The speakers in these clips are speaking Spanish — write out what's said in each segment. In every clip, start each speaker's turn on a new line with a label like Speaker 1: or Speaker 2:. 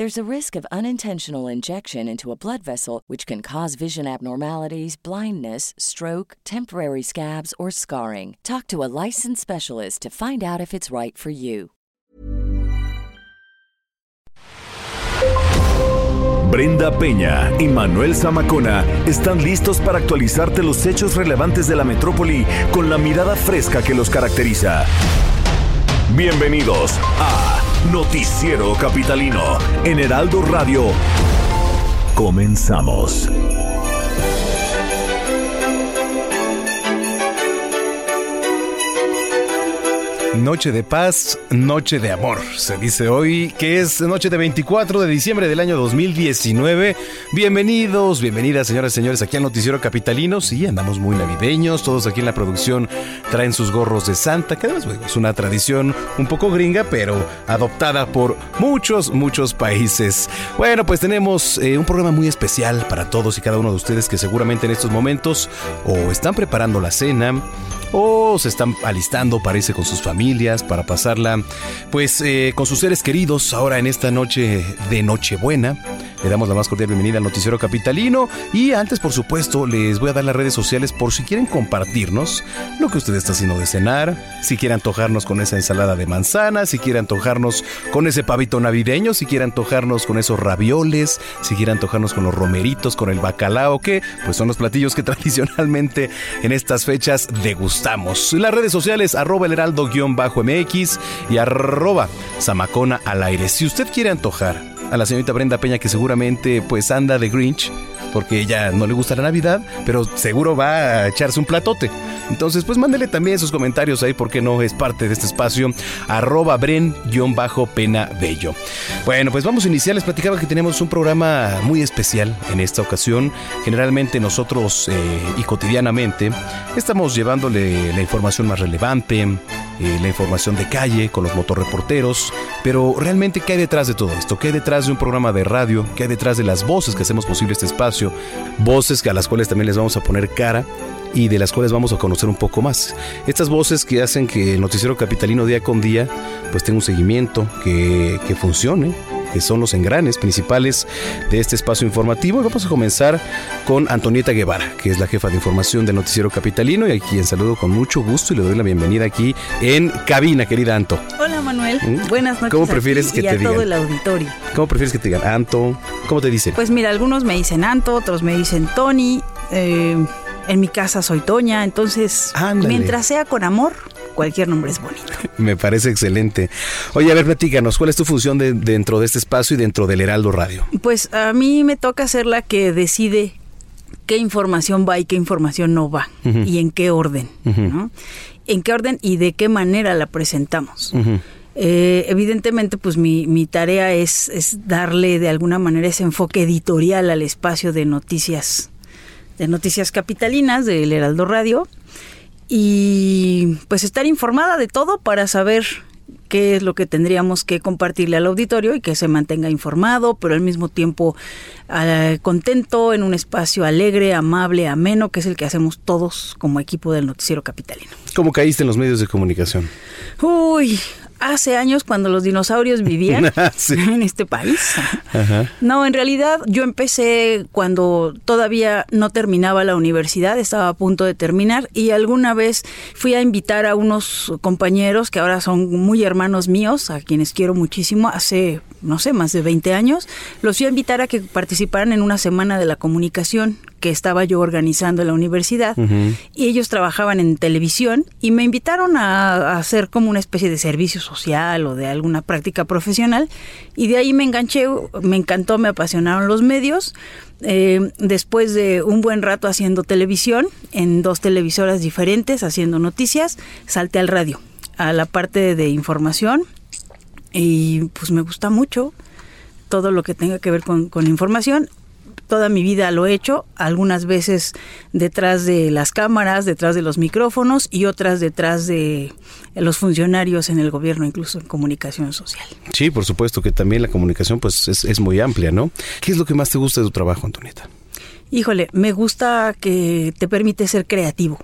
Speaker 1: There's a risk of unintentional injection into a blood vessel, which can cause vision abnormalities, blindness, stroke, temporary scabs, or scarring. Talk to a licensed specialist to find out if it's right for you.
Speaker 2: Brenda Peña y Manuel Zamacona están listos para actualizarte los hechos relevantes de la metrópoli con la mirada fresca que los caracteriza. Bienvenidos a Noticiero Capitalino en Heraldo Radio. Comenzamos.
Speaker 3: Noche de paz, noche de amor. Se dice hoy que es noche de 24 de diciembre del año 2019. Bienvenidos, bienvenidas, señoras y señores, aquí al Noticiero Capitalino. Sí, andamos muy navideños. Todos aquí en la producción traen sus gorros de Santa, que además es una tradición un poco gringa, pero adoptada por muchos, muchos países. Bueno, pues tenemos eh, un programa muy especial para todos y cada uno de ustedes que seguramente en estos momentos o están preparando la cena o se están alistando para irse con sus familias, para pasarla pues eh, con sus seres queridos ahora en esta noche de Nochebuena. Le damos la más cordial bienvenida al Noticiero Capitalino y antes por supuesto les voy a dar las redes sociales por si quieren compartirnos lo que usted está haciendo de cenar, si quiere antojarnos con esa ensalada de manzana, si quiere antojarnos con ese pavito navideño, si quiere antojarnos con esos ravioles, si quiere antojarnos con los romeritos, con el bacalao, que pues son los platillos que tradicionalmente en estas fechas degustamos. Las redes sociales arroba el heraldo-mx y arroba zamacona al aire. Si usted quiere antojar a la señorita Brenda Peña que seguramente pues anda de Grinch porque ella no le gusta la Navidad, pero seguro va a echarse un platote. Entonces, pues mándele también sus comentarios ahí, porque no es parte de este espacio, arroba bren-pena bello. Bueno, pues vamos a iniciar. Les platicaba que tenemos un programa muy especial en esta ocasión. Generalmente nosotros eh, y cotidianamente estamos llevándole la información más relevante, eh, la información de calle con los motorreporteros, pero realmente ¿qué hay detrás de todo esto? ¿Qué hay detrás de un programa de radio? ¿Qué hay detrás de las voces que hacemos posible este espacio? Voces a las cuales también les vamos a poner cara y de las cuales vamos a conocer un poco más. Estas voces que hacen que el noticiero capitalino día con día pues tenga un seguimiento, que, que funcione, que son los engranes principales de este espacio informativo. Y vamos a comenzar con Antonieta Guevara, que es la jefa de información del Noticiero Capitalino y a quien saludo con mucho gusto y le doy la bienvenida aquí en cabina, querida Anto.
Speaker 4: Hola Manuel, buenas noches.
Speaker 3: ¿Cómo prefieres que
Speaker 4: y
Speaker 3: te
Speaker 4: a
Speaker 3: digan?
Speaker 4: todo el auditorio.
Speaker 3: ¿Cómo prefieres que te digan Anto? ¿Cómo te dicen?
Speaker 4: Pues mira, algunos me dicen Anto, otros me dicen Tony. eh, en mi casa soy Toña, entonces
Speaker 3: Ándale.
Speaker 4: mientras sea con amor, cualquier nombre es bonito.
Speaker 3: Me parece excelente. Oye, a ver, platícanos, ¿cuál es tu función de- dentro de este espacio y dentro del Heraldo Radio?
Speaker 4: Pues a mí me toca ser la que decide qué información va y qué información no va y en qué orden, ¿no? En qué orden y de qué manera la presentamos. Eh, evidentemente, pues mi, mi tarea es, es darle de alguna manera ese enfoque editorial al espacio de noticias, de noticias capitalinas del Heraldo Radio y pues estar informada de todo para saber qué es lo que tendríamos que compartirle al auditorio y que se mantenga informado, pero al mismo tiempo eh, contento en un espacio alegre, amable, ameno, que es el que hacemos todos como equipo del Noticiero Capitalino.
Speaker 3: ¿Cómo caíste en los medios de comunicación?
Speaker 4: Uy, hace años cuando los dinosaurios vivían
Speaker 3: Sí.
Speaker 4: en este país.
Speaker 3: Ajá.
Speaker 4: No, en realidad yo empecé cuando todavía no terminaba la universidad, estaba a punto de terminar y alguna vez fui a invitar a unos compañeros que ahora son muy hermanos míos, a quienes quiero muchísimo, hace, no sé, más de 20 años, los fui a invitar a que participaran en una semana de la comunicación que estaba yo organizando en la universidad y ellos trabajaban en televisión y me invitaron a, hacer como una especie de servicio social o de alguna práctica profesional y de ahí me enganché, me encantó, me apasionaron los medios. Eh, después de un buen rato haciendo televisión en dos televisoras diferentes, haciendo noticias, salté al radio, a la parte de información y pues me gusta mucho todo lo que tenga que ver con, con información toda mi vida lo he hecho, algunas veces detrás de las cámaras, detrás de los micrófonos y otras detrás de los funcionarios en el gobierno, incluso en comunicación social.
Speaker 3: Sí, por supuesto que también la comunicación pues es, es muy amplia, ¿no? ¿Qué es lo que más te gusta de tu trabajo, Antonieta?
Speaker 4: Híjole, me gusta que te permite ser creativo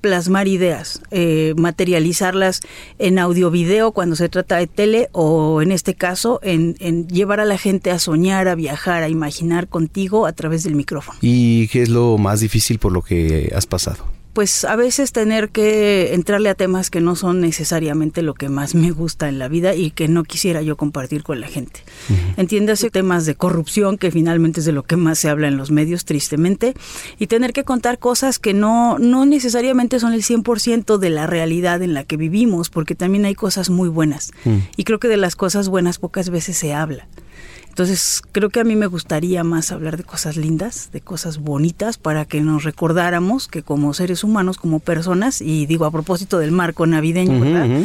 Speaker 4: plasmar ideas, eh, materializarlas en audio video cuando se trata de tele o en este caso en, en, llevar a la gente a soñar, a viajar, a imaginar contigo a través del micrófono.
Speaker 3: ¿Y qué es lo más difícil por lo que has pasado?
Speaker 4: Pues a veces tener que entrarle a temas que no son necesariamente lo que más me gusta en la vida y que no quisiera yo compartir con la gente. Entiéndase temas de corrupción, que finalmente es de lo que más se habla en los medios, tristemente, y tener que contar cosas que no, no necesariamente son el 100% de la realidad en la que vivimos, porque también hay cosas muy buenas. Y creo que de las cosas buenas pocas veces se habla. Entonces, creo que a mí me gustaría más hablar de cosas lindas, de cosas bonitas, para que nos recordáramos que como seres humanos, como personas, y digo a propósito del marco navideño, ¿verdad?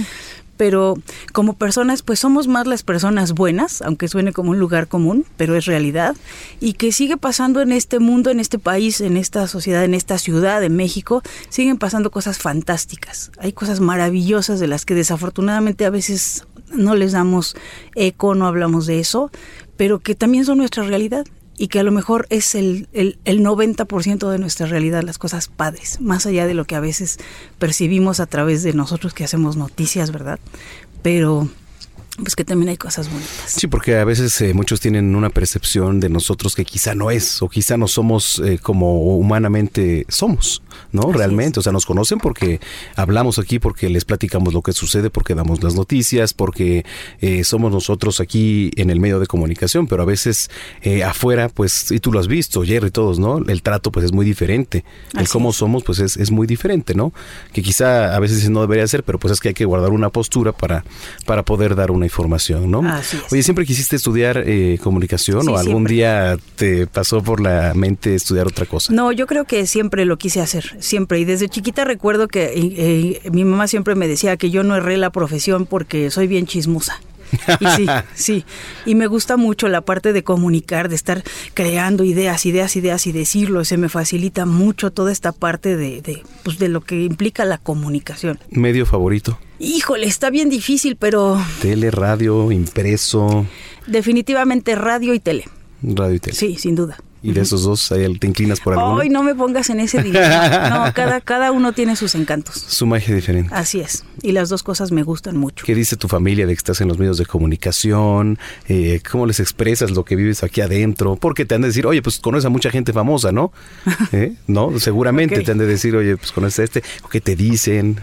Speaker 4: pero como personas, pues somos más las personas buenas, aunque suene como un lugar común, pero es realidad, y que sigue pasando en este mundo, en este país, en esta sociedad, en esta ciudad de México, siguen pasando cosas fantásticas. Hay cosas maravillosas de las que desafortunadamente a veces no les damos eco, no hablamos de eso, pero que también son nuestra realidad y que a lo mejor es el, el, el 90% de nuestra realidad, las cosas padres, más allá de lo que a veces percibimos a través de nosotros que hacemos noticias, ¿verdad? Pero pues que también hay cosas bonitas.
Speaker 3: Sí, porque a veces eh, muchos tienen una percepción de nosotros que quizá no es, o quizá no somos eh, como humanamente somos, ¿no? Realmente, o sea, nos conocen porque hablamos aquí, porque les platicamos lo que sucede, porque damos las noticias, porque eh, somos nosotros aquí en el medio de comunicación, pero a veces afuera, pues, y tú lo has visto, Jerry, todos, ¿no? El trato, pues, es muy diferente. el cómo somos, pues, es, es muy diferente, ¿no? Que quizá a veces no debería ser, pero pues es que hay que guardar una postura para, para poder dar una información, ¿no? Oye, ¿siempre quisiste estudiar eh, comunicación o algún día te pasó por la mente estudiar otra cosa?
Speaker 4: No, yo creo que siempre lo quise hacer, siempre. Y desde chiquita recuerdo que eh, eh, mi mamá siempre me decía que yo no erré la profesión porque soy bien chismosa. Y sí, sí. Y me gusta mucho la parte de comunicar, de estar creando ideas, ideas, ideas y decirlo. Se me facilita mucho toda esta parte de, de, pues, de lo que implica la comunicación.
Speaker 3: ¿Medio favorito?
Speaker 4: Híjole, está bien difícil, pero...
Speaker 3: Tele, radio, impreso.
Speaker 4: Definitivamente radio y tele.
Speaker 3: Radio y tele.
Speaker 4: Sí, sin duda.
Speaker 3: Y de esos dos, te inclinas por alguno.
Speaker 4: Ay, no me pongas en ese dilema. No, cada, cada uno tiene sus encantos.
Speaker 3: Su magia diferente.
Speaker 4: Así es. Y las dos cosas me gustan mucho.
Speaker 3: ¿Qué dice tu familia de que estás en los medios de comunicación? Eh, ¿Cómo les expresas lo que vives aquí adentro? Porque te han de decir, oye, pues conoces a mucha gente famosa, ¿no? ¿Eh? ¿No? Seguramente te han de decir, oye, pues conoces a este. ¿O qué te dicen?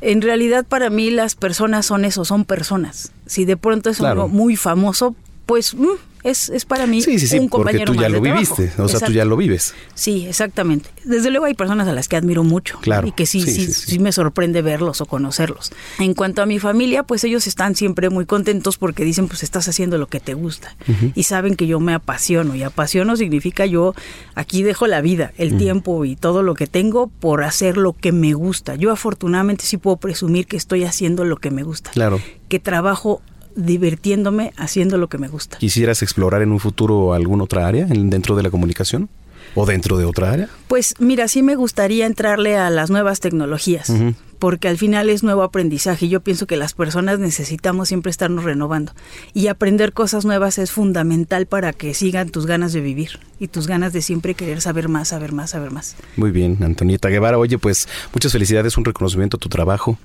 Speaker 4: En realidad, para mí, las personas son eso, son personas. Si de pronto es claro. algo muy famoso, pues mm, es, es, para mí
Speaker 3: sí, sí, sí,
Speaker 4: un compañero
Speaker 3: porque tú ya
Speaker 4: más
Speaker 3: lo
Speaker 4: de
Speaker 3: viviste,
Speaker 4: trabajo.
Speaker 3: o sea, tú ya lo vives.
Speaker 4: Sí, exactamente. Desde luego hay personas a las que admiro mucho
Speaker 3: claro.
Speaker 4: y que sí
Speaker 3: Sí,
Speaker 4: sí,
Speaker 3: sí,
Speaker 4: sí,
Speaker 3: sí.
Speaker 4: me sorprende verlos o conocerlos. En cuanto a mi familia, pues ellos están siempre muy contentos porque dicen, pues estás haciendo lo que te gusta y saben que yo me apasiono y apasiono significa yo aquí dejo la vida, el tiempo y todo lo que tengo por hacer lo que me gusta. Yo afortunadamente sí puedo presumir que estoy haciendo lo que me gusta,
Speaker 3: Claro.
Speaker 4: que trabajo divirtiéndome haciendo lo que me gusta.
Speaker 3: ¿Quisieras explorar en un futuro alguna otra área en- dentro de la comunicación? ¿O dentro de otra área?
Speaker 4: Pues mira, sí me gustaría entrarle a las nuevas tecnologías, porque al final es nuevo aprendizaje. Yo pienso que las personas necesitamos siempre estarnos renovando y aprender cosas nuevas es fundamental para que sigan tus ganas de vivir y tus ganas de siempre querer saber más, saber más, saber más.
Speaker 3: Muy bien, Antonieta Guevara. Oye, pues muchas felicidades, un reconocimiento a tu trabajo,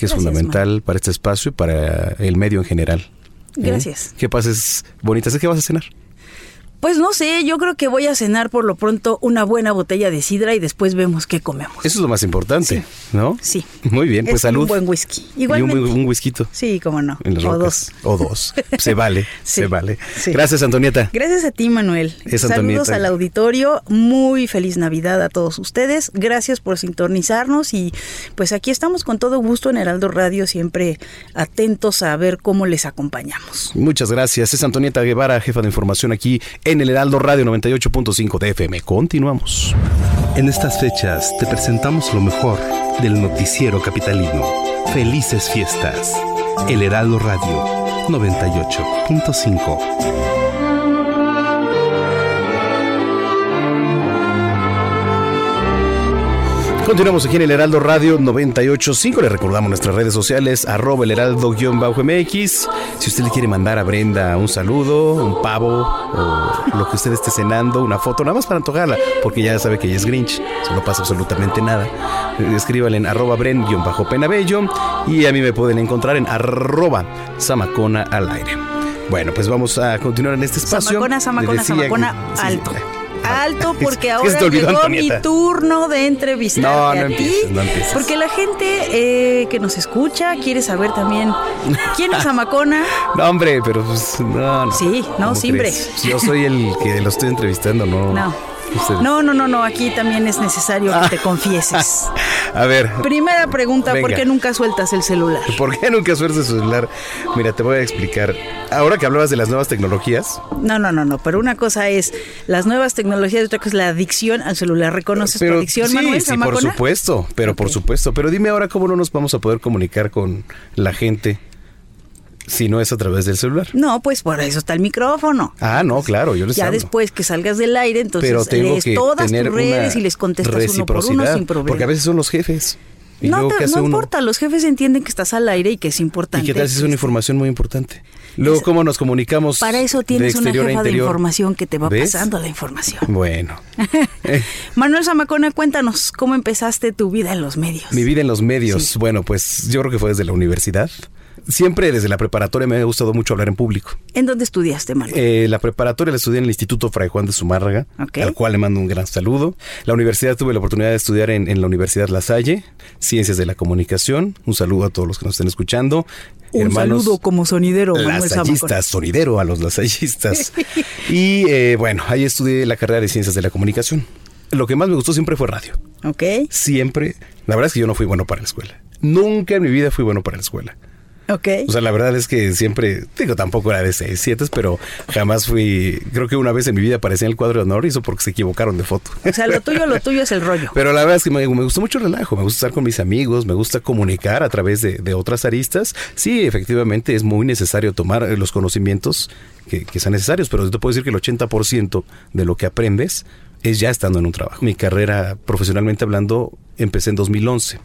Speaker 3: que es
Speaker 4: Gracias,
Speaker 3: fundamental para este espacio y para el medio en general. ¿Eh?
Speaker 4: Gracias.
Speaker 3: Que pases bonitas. ¿De qué vas a cenar?
Speaker 4: Pues no sé, yo creo que voy a cenar por lo pronto una buena botella de sidra y después vemos qué comemos.
Speaker 3: Eso es lo más importante, ¿no?
Speaker 4: Sí.
Speaker 3: Muy bien, pues
Speaker 4: Es
Speaker 3: salud.
Speaker 4: Un buen whisky.
Speaker 3: Y un,
Speaker 4: Igualmente.
Speaker 3: un whisky.
Speaker 4: Sí, cómo no.
Speaker 3: En las
Speaker 4: o
Speaker 3: rocas.
Speaker 4: dos.
Speaker 3: O dos. Se vale,
Speaker 4: Sí,
Speaker 3: se vale.
Speaker 4: sí.
Speaker 3: Gracias, Antonieta.
Speaker 4: Gracias a ti, Manuel.
Speaker 3: Es
Speaker 4: Saludos
Speaker 3: Antonieta.
Speaker 4: al auditorio. Muy feliz Navidad a todos ustedes. Gracias por sintonizarnos y pues aquí estamos con todo gusto en Heraldo Radio, siempre atentos a ver cómo les acompañamos.
Speaker 3: Muchas gracias. Es Antonieta Guevara, jefa de información aquí en el Heraldo Radio 98.5 de FM. Continuamos.
Speaker 5: En estas fechas te presentamos lo mejor del noticiero capitalino. Felices fiestas. El Heraldo Radio 98.5.
Speaker 3: Continuamos aquí en el Heraldo Radio 985. Le recordamos nuestras redes sociales, arroba el heraldo-mx. Si usted le quiere mandar a Brenda un saludo, un pavo o lo que usted esté cenando, una foto, nada más para antojarla, porque ya sabe que ella es Grinch, eso no pasa absolutamente nada. Escríbale en arroba bren-penabello y a mí me pueden encontrar en arroba samacona al aire. Bueno, pues vamos a continuar en este espacio.
Speaker 4: Samacona, Samacona, Samacona,
Speaker 3: que-
Speaker 4: alto.
Speaker 3: eh,
Speaker 4: Alto porque
Speaker 3: que
Speaker 4: ahora
Speaker 3: olvidó,
Speaker 4: llegó
Speaker 3: Antonieta.
Speaker 4: mi turno de entrevistarte
Speaker 3: No, no
Speaker 4: a ti.
Speaker 3: empieces, no empieces.
Speaker 4: Porque la gente eh, que nos escucha quiere saber también quién es Samacona.
Speaker 3: No, hombre, pero pues, no, no.
Speaker 4: Sí, no,
Speaker 3: ¿Cómo
Speaker 4: simbre.
Speaker 3: crees? Yo soy el que lo estoy entrevistando, no.
Speaker 4: No.
Speaker 3: Ustedes.
Speaker 4: No, no, no, no, aquí también es necesario que te confieses.
Speaker 3: A ver,
Speaker 4: Primera pregunta, ¿por qué nunca sueltas el celular?
Speaker 3: ¿por qué nunca sueltas su celular? Mira, te voy a explicar. Ahora que hablabas de las nuevas tecnologías,
Speaker 4: No, no, no, no, pero una cosa es las nuevas tecnologías y otra cosa es la adicción al celular. ¿Reconoces tu
Speaker 3: pero
Speaker 4: adicción,
Speaker 3: sí,
Speaker 4: Manuel
Speaker 3: sí, por supuesto, pero por supuesto. Pero dime ahora cómo no nos vamos a poder comunicar con la gente si no es a través del celular.
Speaker 4: No, pues por eso está el micrófono.
Speaker 3: Ah, no, claro, yo les
Speaker 4: Ya
Speaker 3: hablo.
Speaker 4: después que salgas del aire, entonces
Speaker 3: pero tengo
Speaker 4: lees
Speaker 3: que
Speaker 4: todas
Speaker 3: tener
Speaker 4: tus redes y les contestas uno por uno sin problema.
Speaker 3: Porque a veces son los jefes. Y
Speaker 4: no, te- importa, los jefes entienden que estás al aire y que es importante.
Speaker 3: ¿Y qué tal si es una información muy importante? Luego, ¿cómo nos comunicamos?
Speaker 4: Para eso tienes una jefa de información que te va
Speaker 3: ¿Ves?
Speaker 4: pasando la información.
Speaker 3: Bueno.
Speaker 4: Manuel Zamacona, cuéntanos cómo empezaste tu vida en los medios.
Speaker 3: mi vida en los medios. Bueno, pues yo creo que fue desde la universidad. Siempre desde la preparatoria me ha gustado mucho hablar en público.
Speaker 4: ¿En dónde estudiaste, Manuel?
Speaker 3: Eh, la preparatoria la estudié en el Instituto Fray Juan de Zumárraga, al cual le mando un gran saludo. La universidad tuve la oportunidad de estudiar en, en la Universidad La Salle, Ciencias de la Comunicación. Un saludo a todos los que nos estén escuchando.
Speaker 4: Un
Speaker 3: Hermanos
Speaker 4: saludo como sonidero,
Speaker 3: lasallistas, sonidero a los lasallistas. y eh, bueno, ahí estudié la carrera de Ciencias de la Comunicación. Lo que más me gustó siempre fue radio.
Speaker 4: Ok.
Speaker 3: Siempre. La verdad es que yo no fui bueno para la escuela. Nunca en mi vida fui bueno para la escuela.
Speaker 4: Ok.
Speaker 3: O sea, la verdad es que siempre, digo, tampoco era de 6, 7, pero jamás fui, creo que una vez en mi vida aparecí en el cuadro de honor y eso porque se equivocaron de foto.
Speaker 4: O sea, lo tuyo, lo tuyo es el rollo.
Speaker 3: Pero la verdad es que me, me gustó mucho el relajo, me gusta estar con mis amigos, me gusta comunicar a través de, de otras aristas. Sí, efectivamente es muy necesario tomar eh, los conocimientos que, que sean necesarios, pero yo te puedo decir que el 80% de lo que aprendes es ya estando en un trabajo. Mi carrera profesionalmente hablando empecé en 2011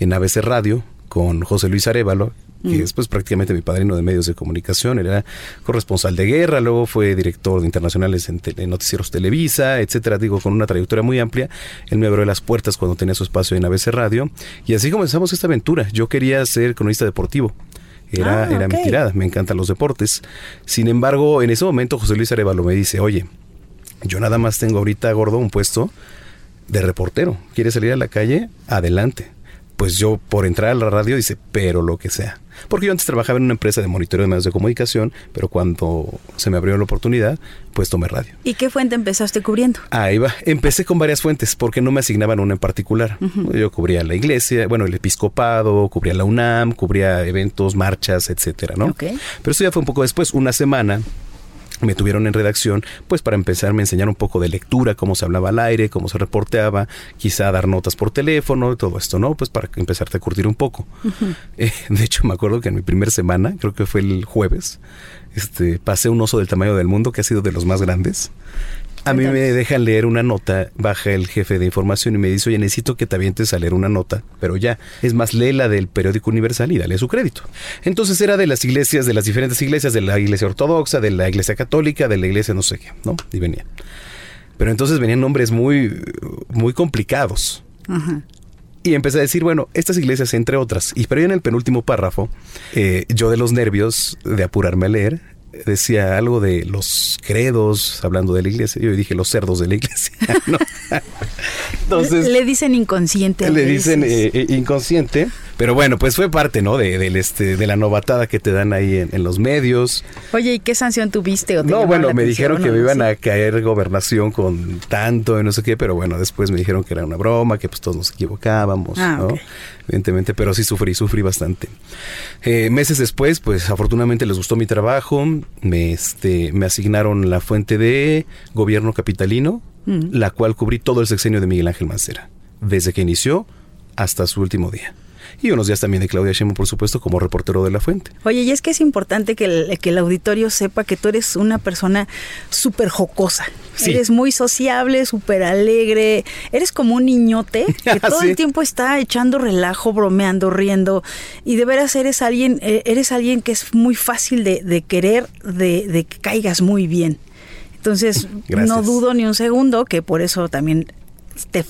Speaker 3: en ABC Radio con José Luis Arevalo, que es pues prácticamente mi padrino de medios de comunicación, Él era corresponsal de guerra, luego fue director de internacionales en, noticieros Televisa, etcétera, digo, con una trayectoria muy amplia. Él me abrió las puertas cuando tenía su espacio en ABC Radio y así comenzamos esta aventura. Yo quería ser cronista deportivo. Era,
Speaker 4: Ah,
Speaker 3: era mi tirada, me encantan los deportes. Sin embargo, en ese momento José Luis Arevalo me dice, oye, yo nada más tengo ahorita, gordo, un puesto de reportero. ¿Quieres salir a la calle? Adelante. Pues yo por entrar a la radio dice, pero lo que sea. Porque yo antes trabajaba en una empresa de monitoreo de medios de comunicación, pero cuando se me abrió la oportunidad, pues tomé radio.
Speaker 4: ¿Y qué fuente empezaste cubriendo?
Speaker 3: Ahí va. Empecé con varias fuentes porque no me asignaban una en particular. Yo cubría la iglesia, bueno, el episcopado, cubría la UNAM, cubría eventos, marchas, etcétera, ¿no?
Speaker 4: Ok.
Speaker 3: Pero esto ya fue un poco después, una semana. Me tuvieron en redacción, pues para empezar me enseñaron un poco de lectura, cómo se hablaba al aire, cómo se reporteaba, quizá dar notas por teléfono, todo esto, ¿no? Pues para empezarte a curtir un poco. Eh, de hecho, me acuerdo que en mi primera semana, creo que fue el jueves, este, pasé un oso del tamaño del mundo, que ha sido de los más grandes. A mí me dejan leer una nota, baja el jefe de información y me dice, oye, necesito que te avientes a leer una nota, pero ya, es más, lee la del periódico Universal y dale su crédito. Entonces era de las iglesias, de las diferentes iglesias, de la iglesia ortodoxa, de la iglesia católica, de la iglesia no sé qué, ¿no? Y venía. Pero entonces venían nombres muy, muy complicados.
Speaker 4: Ajá.
Speaker 3: Y empecé a decir, bueno, estas iglesias, entre otras. Y pero ya en el penúltimo párrafo, eh, yo de los nervios de apurarme a leer, decía algo de los credos, hablando de la iglesia. Yo dije los cerdos de la iglesia. ¿no?
Speaker 4: Entonces, le dicen inconsciente.
Speaker 3: Le dicen eh, eh, inconsciente. Pero bueno, pues fue parte, ¿no? De, del este, de la novatada que te dan ahí en, los medios.
Speaker 4: Oye, ¿y qué sanción tuviste? O
Speaker 3: no, bueno, me dijeron que me iban a caer gobernación con tanto y no sé qué, pero bueno, después me dijeron que era una broma, que pues todos nos equivocábamos, ah, ¿no? Evidentemente, pero sí sufrí, sufrí bastante. Eh, meses después, pues afortunadamente les gustó mi trabajo, me, este, me asignaron la fuente de gobierno capitalino, mm. la cual cubrí todo el sexenio de Miguel Ángel Mancera, desde que inició hasta su último día y unos días también de Claudia Sheinbaum, por supuesto, como reportero de La Fuente.
Speaker 4: Oye, y es que es importante que el, que el auditorio sepa que tú eres una persona súper jocosa. Eres muy sociable, súper alegre. Eres como un niñote que todo el tiempo está echando relajo, bromeando, riendo. Y de veras eres alguien, eh, eres alguien que es muy fácil de, querer, de, de que caigas muy bien. Entonces, no dudo ni un segundo que por eso también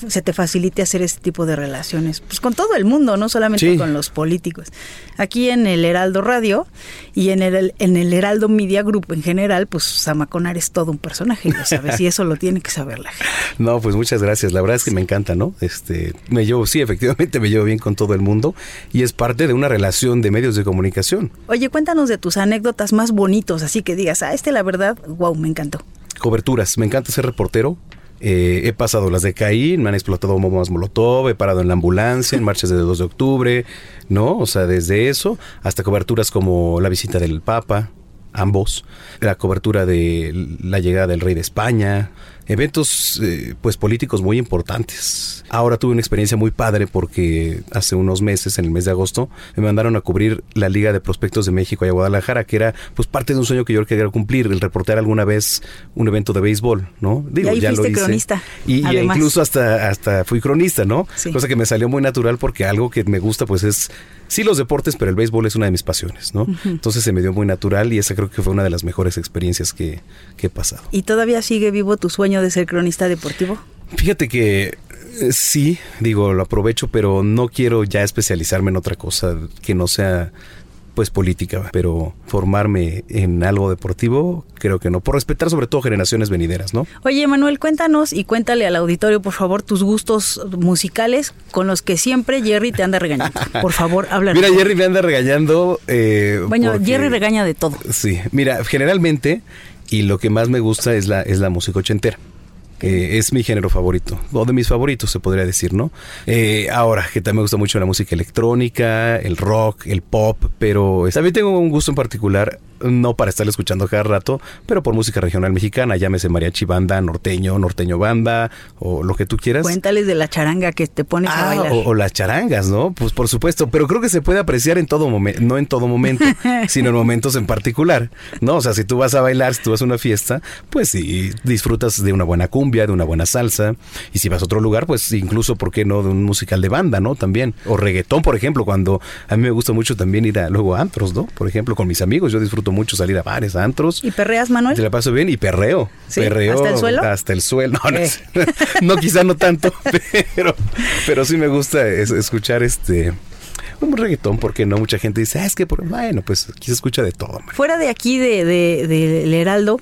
Speaker 4: se te facilite hacer este tipo de relaciones, pues con todo el mundo, no solamente con los políticos. Aquí en el Heraldo Radio y en el, en el Heraldo Media Group en general, pues Samaconar es todo un personaje, lo sabes, y eso lo tiene que saber la gente.
Speaker 3: No, pues muchas gracias, la verdad es que me encanta, ¿no? Este, me llevo, sí, efectivamente me llevo bien con todo el mundo y es parte de una relación de medios de comunicación.
Speaker 4: Oye, cuéntanos de tus anécdotas más bonitos, así que digas, ah, este la verdad, wow, me encantó.
Speaker 3: Coberturas, me encanta ser reportero, eh, he pasado las de Caín, me han explotado bombas Molotov, he parado en la ambulancia, en marchas de 2 de octubre, ¿no? O sea, desde eso hasta coberturas como la visita del Papa, ambos, la cobertura de la llegada del rey de España, eventos eh, pues políticos muy importantes. Ahora tuve una experiencia muy padre porque hace unos meses, en el mes de agosto, me mandaron a cubrir la Liga de Prospectos de México y Guadalajara, que era pues parte de un sueño que yo quería cumplir, el reportear alguna vez un evento de béisbol, ¿no?
Speaker 4: Digo, ya lo hice. cronista.
Speaker 3: Y, incluso hasta, hasta fui cronista, ¿no? Cosa que me salió muy natural porque algo que me gusta pues es sí los deportes, pero el béisbol es una de mis pasiones, ¿no? Entonces se me dio muy natural y esa creo que fue una de las mejores experiencias que, que he pasado.
Speaker 4: ¿Y todavía sigue vivo tu sueño de ser cronista deportivo?
Speaker 3: Fíjate que eh, sí, digo, lo aprovecho, pero no quiero ya especializarme en otra cosa que no sea pues política, pero formarme en algo deportivo, creo que no, por respetar sobre todo generaciones venideras, ¿no?
Speaker 4: Oye, Manuel, cuéntanos y cuéntale al auditorio, por favor, tus gustos musicales con los que siempre Jerry te anda regañando. Por favor, habla.
Speaker 3: Mira, Jerry me anda regañando.
Speaker 4: Eh, bueno, Jerry regaña de todo.
Speaker 3: Sí, mira, generalmente, y lo que más me gusta es la, es la música ochentera es mi género favorito, o de mis favoritos se podría decir, ¿no? Eh, ahora, que también me gusta mucho la música electrónica, el rock, el pop, pero también tengo un gusto en particular no para estar escuchando cada rato, pero por música regional mexicana, llámese mariachi banda, norteño, norteño banda, o lo que tú quieras.
Speaker 4: Cuéntales de la charanga que te pones a ah, bailar.
Speaker 3: O, las charangas, ¿no? Pues por supuesto, pero creo que se puede apreciar en todo momento, no en todo momento, sino en momentos en particular, ¿no? O sea, si tú vas a bailar, si tú vas a una fiesta, pues sí, disfrutas de una buena cumbia, de una buena salsa, y si vas a otro lugar, pues incluso, ¿por qué no? De un musical de banda, ¿no? También, o reggaetón, por ejemplo, cuando a mí me gusta mucho también ir a, luego a antros, ¿no? Por ejemplo, con mis amigos, yo disfruto mucho salir a bares, antros.
Speaker 4: ¿Y perreas, Manuel?
Speaker 3: Te la paso bien y perreo. Perreo.
Speaker 4: ¿Hasta el suelo?
Speaker 3: Hasta el suelo. No, no, quizá no tanto, pero, pero sí me gusta escuchar este un reggaetón, porque no mucha gente dice, ah, es que, bueno, pues aquí se escucha de todo.
Speaker 4: Fuera de aquí, de, de, Heraldo,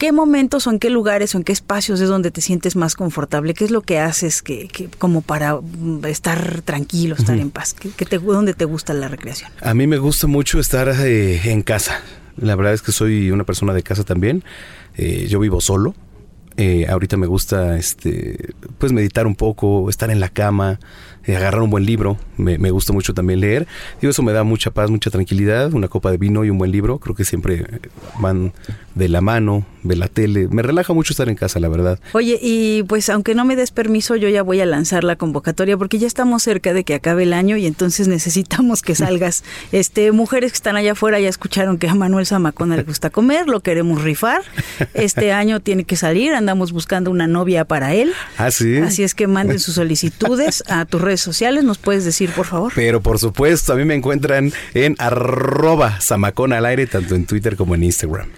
Speaker 4: ¿qué momentos o en qué lugares o en qué espacios es donde te sientes más confortable? ¿Qué es lo que haces que, como para mm, estar tranquilo, estar en paz? ¿Qué, te, ¿Dónde te gusta la recreación?
Speaker 3: A mí me gusta mucho estar eh, en casa. La verdad es que soy una persona de casa también. Eh, yo vivo solo. Eh, ahorita me gusta este pues meditar un poco, estar en la cama, eh, agarrar un buen libro. Me, me, gusta mucho también leer. Digo, eso me da mucha paz, mucha tranquilidad. Una copa de vino y un buen libro, creo que siempre van de la mano, de la tele. Me relaja mucho estar en casa, la verdad.
Speaker 4: Oye, y pues aunque no me des permiso, yo ya voy a lanzar la convocatoria porque ya estamos cerca de que acabe el año y entonces necesitamos que salgas. este, mujeres que están allá afuera ya escucharon que a Manuel Zamacona le gusta comer, lo queremos rifar. Este año tiene que salir, andamos buscando una novia para él.
Speaker 3: Ah, sí.
Speaker 4: Así es que manden sus solicitudes a tus redes sociales, ¿nos puedes decir, por favor?
Speaker 3: Pero por supuesto, a mí me encuentran en arroba Zamacona al aire, tanto en Twitter como en Instagram.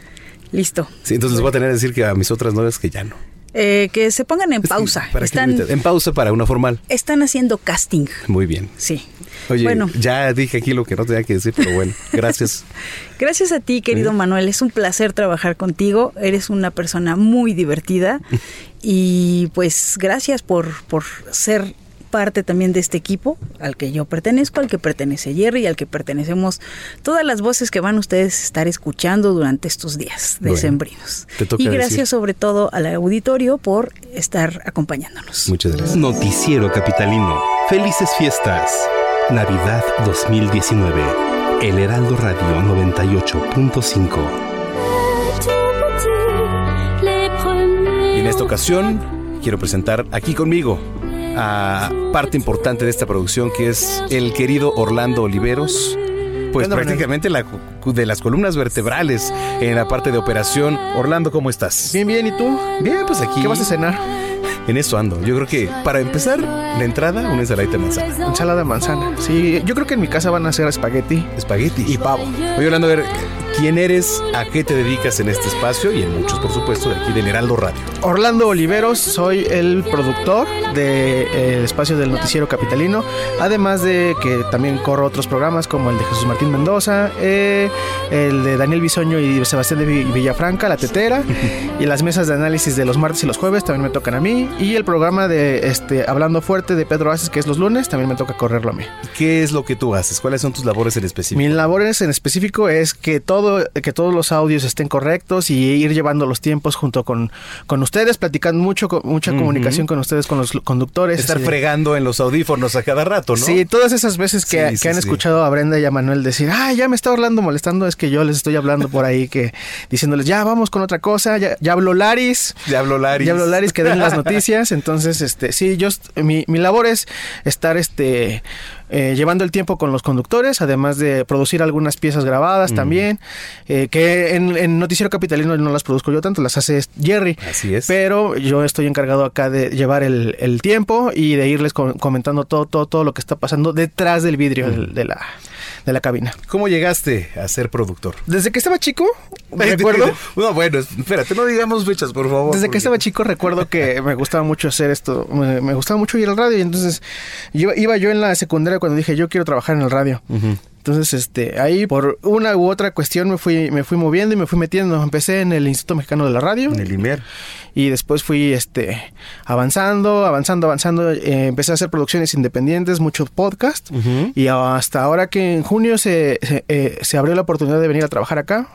Speaker 4: Listo.
Speaker 3: Sí, entonces voy a tener que decir que a mis otras novias que ya no.
Speaker 4: Eh, que se pongan en pausa.
Speaker 3: ¿Para qué
Speaker 4: están,
Speaker 3: en pausa para una formal.
Speaker 4: están haciendo casting.
Speaker 3: Muy bien.
Speaker 4: Sí.
Speaker 3: Oye,
Speaker 4: bueno,
Speaker 3: ya dije aquí lo que no tenía que decir, pero bueno, gracias.
Speaker 4: gracias a ti, querido Manuel. Es un placer trabajar contigo. Eres una persona muy divertida. y pues gracias por, por ser parte también de este equipo al que yo pertenezco, al que pertenece Jerry y al que pertenecemos todas las voces que van ustedes a estar escuchando durante estos días
Speaker 3: Bueno,
Speaker 4: decembrinos.
Speaker 3: te toca
Speaker 4: y gracias
Speaker 3: decir.
Speaker 4: sobre todo al auditorio por estar acompañándonos.
Speaker 3: Muchas gracias.
Speaker 5: Noticiero Capitalino. Felices fiestas. Navidad 2019. El Heraldo Radio 98.5.
Speaker 3: Y en esta ocasión quiero presentar aquí conmigo a parte importante de esta producción que es el querido Orlando Oliveros. Pues
Speaker 6: Bueno,
Speaker 3: prácticamente la, de las columnas vertebrales en la parte de operación. Orlando, ¿cómo estás?
Speaker 6: Bien, bien, ¿y tú?
Speaker 3: Bien, pues aquí.
Speaker 6: ¿Qué vas a cenar?
Speaker 3: En eso ando. Yo creo que para empezar, la entrada, una ensaladita de manzana.
Speaker 6: Ensalada de manzana. Sí, yo creo que en mi casa van a hacer espagueti
Speaker 3: Espagueti.
Speaker 6: y pavo.
Speaker 3: Oye, Orlando, a ver, ¿quién eres? ¿A qué te dedicas en este espacio? Y en muchos, por supuesto, de aquí del Heraldo Radio.
Speaker 6: Orlando Oliveros, soy el productor del espacio del noticiero capitalino, además de que también corro otros programas como el de Jesús Martín Mendoza, eh, el de Daniel Bisoño y Sebastián de Vi- Villafranca, La Tetera, y las mesas de análisis de los martes y los jueves también me tocan a mí, y el programa de este Hablando Fuerte de Pedro Aces, que es los lunes, también me toca correrlo a mí.
Speaker 3: ¿Qué es lo que tú haces? ¿Cuáles son tus labores en específico?
Speaker 6: Mi labores en específico es que todo, que todos los audios estén correctos y ir llevando los tiempos junto con, con ustedes, platicando mucho, con, mucha comunicación con ustedes, con los conductores.
Speaker 3: Estar
Speaker 6: de-
Speaker 3: fregando en los audífonos a cada rato, ¿no?
Speaker 6: Sí, todas esas veces que,
Speaker 3: Sí,
Speaker 6: que
Speaker 3: sí,
Speaker 6: han escuchado a Brenda y a Manuel decir, ah, ya me está Orlando molestando, es que yo les estoy hablando por ahí, que diciéndoles, ya vamos con otra cosa, ya, ya habló Laris,
Speaker 3: Ya hablo Laris.
Speaker 6: ya habló Laris que den las noticias, entonces, este, sí, yo, mi, mi labor es estar, este, eh, llevando el tiempo con los conductores, además de producir algunas piezas grabadas también, eh, que en, en Noticiero Capitalino no las produzco yo tanto, las hace Jerry.
Speaker 3: Así es.
Speaker 6: Pero yo estoy encargado acá de llevar el, el tiempo y de irles com- comentando todo, todo, todo lo que está pasando detrás del vidrio de, la, de la cabina.
Speaker 3: ¿Cómo llegaste a ser productor?
Speaker 6: Desde que estaba chico, recuerdo...
Speaker 3: No, bueno, espérate, no digamos fechas, por favor.
Speaker 6: Desde que estaba chico recuerdo que me gustaba mucho hacer esto, me, me gustaba mucho ir al radio y entonces iba yo en la secundaria cuando dije yo quiero trabajar en el radio. Entonces, este, ahí por una u otra cuestión me fui, me fui moviendo y me fui metiendo. Empecé en el Instituto Mexicano de la Radio
Speaker 3: En el IMER.
Speaker 6: y después fui, este, avanzando, avanzando, avanzando. eh, empecé a hacer producciones independientes, muchos podcasts y hasta ahora que en junio se, se, eh, se abrió la oportunidad de venir a trabajar acá.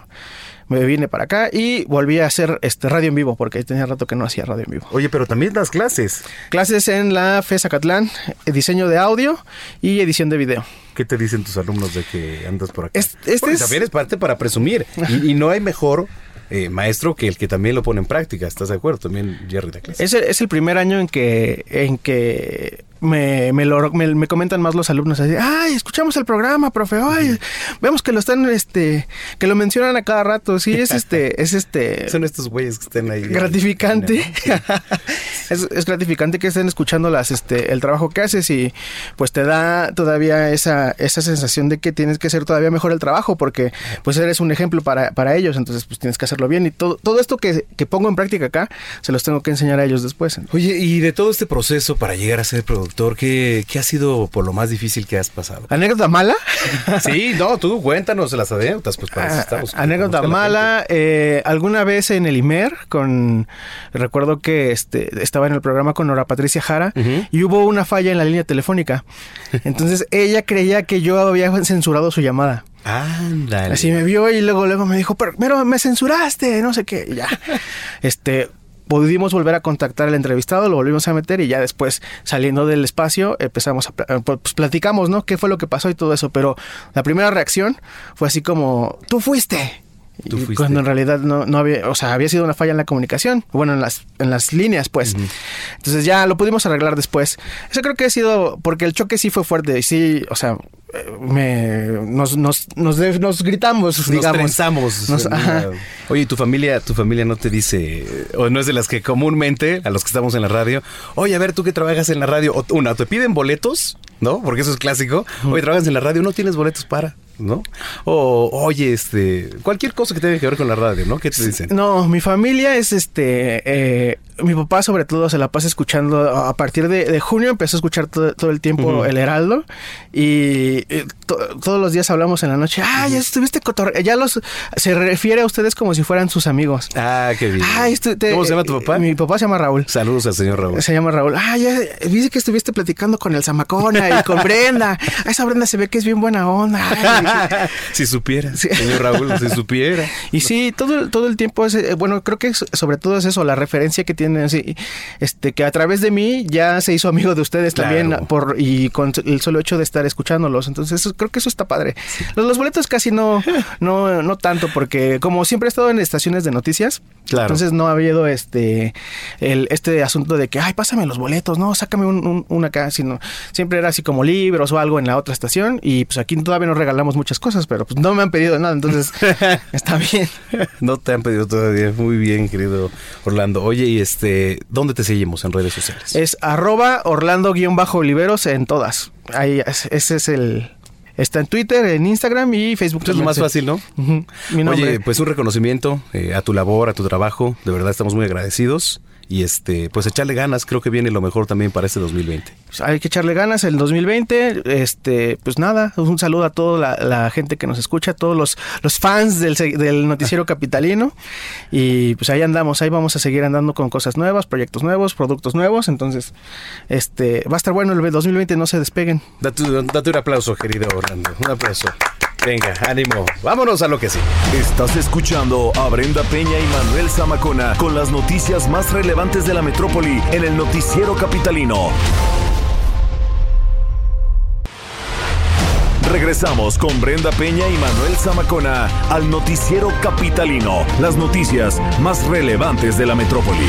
Speaker 6: Me vine para acá y volví a hacer este radio en vivo porque tenía rato que no hacía radio en vivo.
Speaker 3: Oye, pero también das clases.
Speaker 6: Clases en la FES Acatlán, eh, diseño de audio y edición de video.
Speaker 3: ¿Qué te dicen tus alumnos de que andas por acá?
Speaker 6: Es- este
Speaker 3: Porque
Speaker 6: es-
Speaker 3: también es parte para presumir. Y, y no hay mejor eh, maestro que el que también lo pone en práctica. ¿Estás de acuerdo? También Jerry da clases.
Speaker 6: Es el, es el primer año en que, en que me, me, lo- me- me comentan más los alumnos así, ay, escuchamos el programa, profe, ay, vemos que lo están, este, que lo mencionan a cada rato, sí, es este, es este,
Speaker 3: Son estos güeyes que estén ahí.
Speaker 6: gratificante, es, es gratificante que estén escuchando las, este, el trabajo que haces y pues te da todavía esa, esa sensación de que tienes que hacer todavía mejor el trabajo porque pues eres un ejemplo para, para ellos, entonces pues tienes que hacerlo bien y todo, todo esto que, que pongo en práctica acá se los tengo que enseñar a ellos después.
Speaker 3: Oye, y de todo este proceso para llegar a ser productor, ¿qué, qué ha sido por lo más difícil que has pasado?
Speaker 6: ¿Anécdota mala?
Speaker 3: Sí, no, tú cuéntanos las anécdotas, pues para eso
Speaker 6: Ah,
Speaker 3: estamos.
Speaker 6: anécdota mala. eh, alguna vez en el IMER, con recuerdo que este, estaba en el programa con Nora Patricia Jara y hubo una falla en la línea telefónica. Entonces ella creía que yo había censurado su llamada.
Speaker 3: Ándale.
Speaker 6: Así me vio y luego luego me dijo, pero, pero me censuraste, no sé qué. Y ya. Este pudimos volver a contactar al entrevistado, lo volvimos a meter y ya después saliendo del espacio empezamos a eh, pues platicamos, ¿no? ¿Qué fue lo que pasó y todo eso? Pero la primera reacción fue así como, tú fuiste.
Speaker 3: Tú fuiste.
Speaker 6: Cuando en realidad no, no había, o sea, había sido una falla en la comunicación, bueno, en las, en las líneas, pues. Entonces ya lo pudimos arreglar después. Eso creo que ha sido, porque el choque sí fue fuerte y sí, o sea, me, nos, nos, nos, de- nos gritamos,
Speaker 3: Nos
Speaker 6: digamos.
Speaker 3: trenzamos.
Speaker 6: Nos-.
Speaker 3: Oye, ¿y tu familia, tu familia no te dice, o no es de las que comúnmente, a los que estamos en la radio, oye, a ver, tú que trabajas en la radio, o una, te piden boletos, ¿no? Porque eso es clásico. Oye, trabajas en la radio, no tienes boletos para. ¿No? O, oye, este, cualquier cosa que tenga que ver con la radio, ¿no? ¿Qué te dicen?
Speaker 6: No, mi familia es este. eh, mi papá, sobre todo, se la pasa escuchando. A partir de, de junio empezó a escuchar todo, todo el tiempo. El Heraldo. Y eh, to- todos los días hablamos en la noche. Ah, ya estuviste cotorre. Ya los. Se refiere a ustedes como si fueran sus amigos.
Speaker 3: Ah, qué bien.
Speaker 6: Ah, estu- te-
Speaker 3: ¿Cómo se llama tu papá?
Speaker 6: Mi papá se llama Raúl.
Speaker 3: Saludos al señor Raúl.
Speaker 6: Se llama Raúl. Ah, ya dice que estuviste platicando con el Zamacona y con Brenda. Ah, esa Brenda se ve que es bien buena onda. Ay,
Speaker 3: si supiera,
Speaker 6: Sí.
Speaker 3: señor Raúl, si supiera.
Speaker 6: Y sí, todo, el- todo el tiempo es, eh, bueno, creo que sobre todo es eso, la referencia que tienen, así, este, que a través de mí ya se hizo amigo de ustedes
Speaker 3: Claro.
Speaker 6: también por y con el solo hecho de estar escuchándolos. Entonces, eso- creo que eso está padre. Los, los boletos casi no, no, no tanto, porque como siempre he estado en estaciones de noticias,
Speaker 3: Claro.
Speaker 6: entonces no ha habido este, el, este asunto de que, ay, pásame los boletos, no, sácame un, un, un acá, sino siempre era así como libros o algo en la otra estación y pues aquí todavía nos regalamos muchas cosas, pero pues no me han pedido nada, entonces está bien.
Speaker 3: No te han pedido todavía. Muy bien, querido Orlando. Oye, y este, ¿dónde te seguimos en redes sociales?
Speaker 6: Es arroba Orlando-Oliveros en todas. Ahí, es- ese es el... Está en Twitter, en Instagram y Facebook.
Speaker 3: Esto es lo más fácil, ¿no?
Speaker 6: Mi.
Speaker 3: Oye, pues un reconocimiento eh, a tu labor, a tu trabajo. De verdad estamos muy agradecidos. Y este, pues echarle ganas, creo que viene lo mejor también para este 2020.
Speaker 6: Pues hay que echarle ganas el 2020. Este, pues nada, un saludo a toda la, la gente que nos escucha, a todos los, los fans del, del noticiero capitalino. Y pues ahí andamos, ahí vamos a seguir andando con cosas nuevas, proyectos nuevos, productos nuevos. Entonces, este, va a estar bueno el 2020, no se despeguen.
Speaker 3: Date, date un aplauso, querido Orlando. Un aplauso. Venga, ánimo. Vámonos a lo que sí.
Speaker 2: Estás escuchando a Brenda Peña y Manuel Zamacona con las noticias más relevantes de la metrópoli en el noticiero capitalino. Regresamos con Brenda Peña y Manuel Zamacona al noticiero capitalino, las noticias más relevantes de la metrópoli.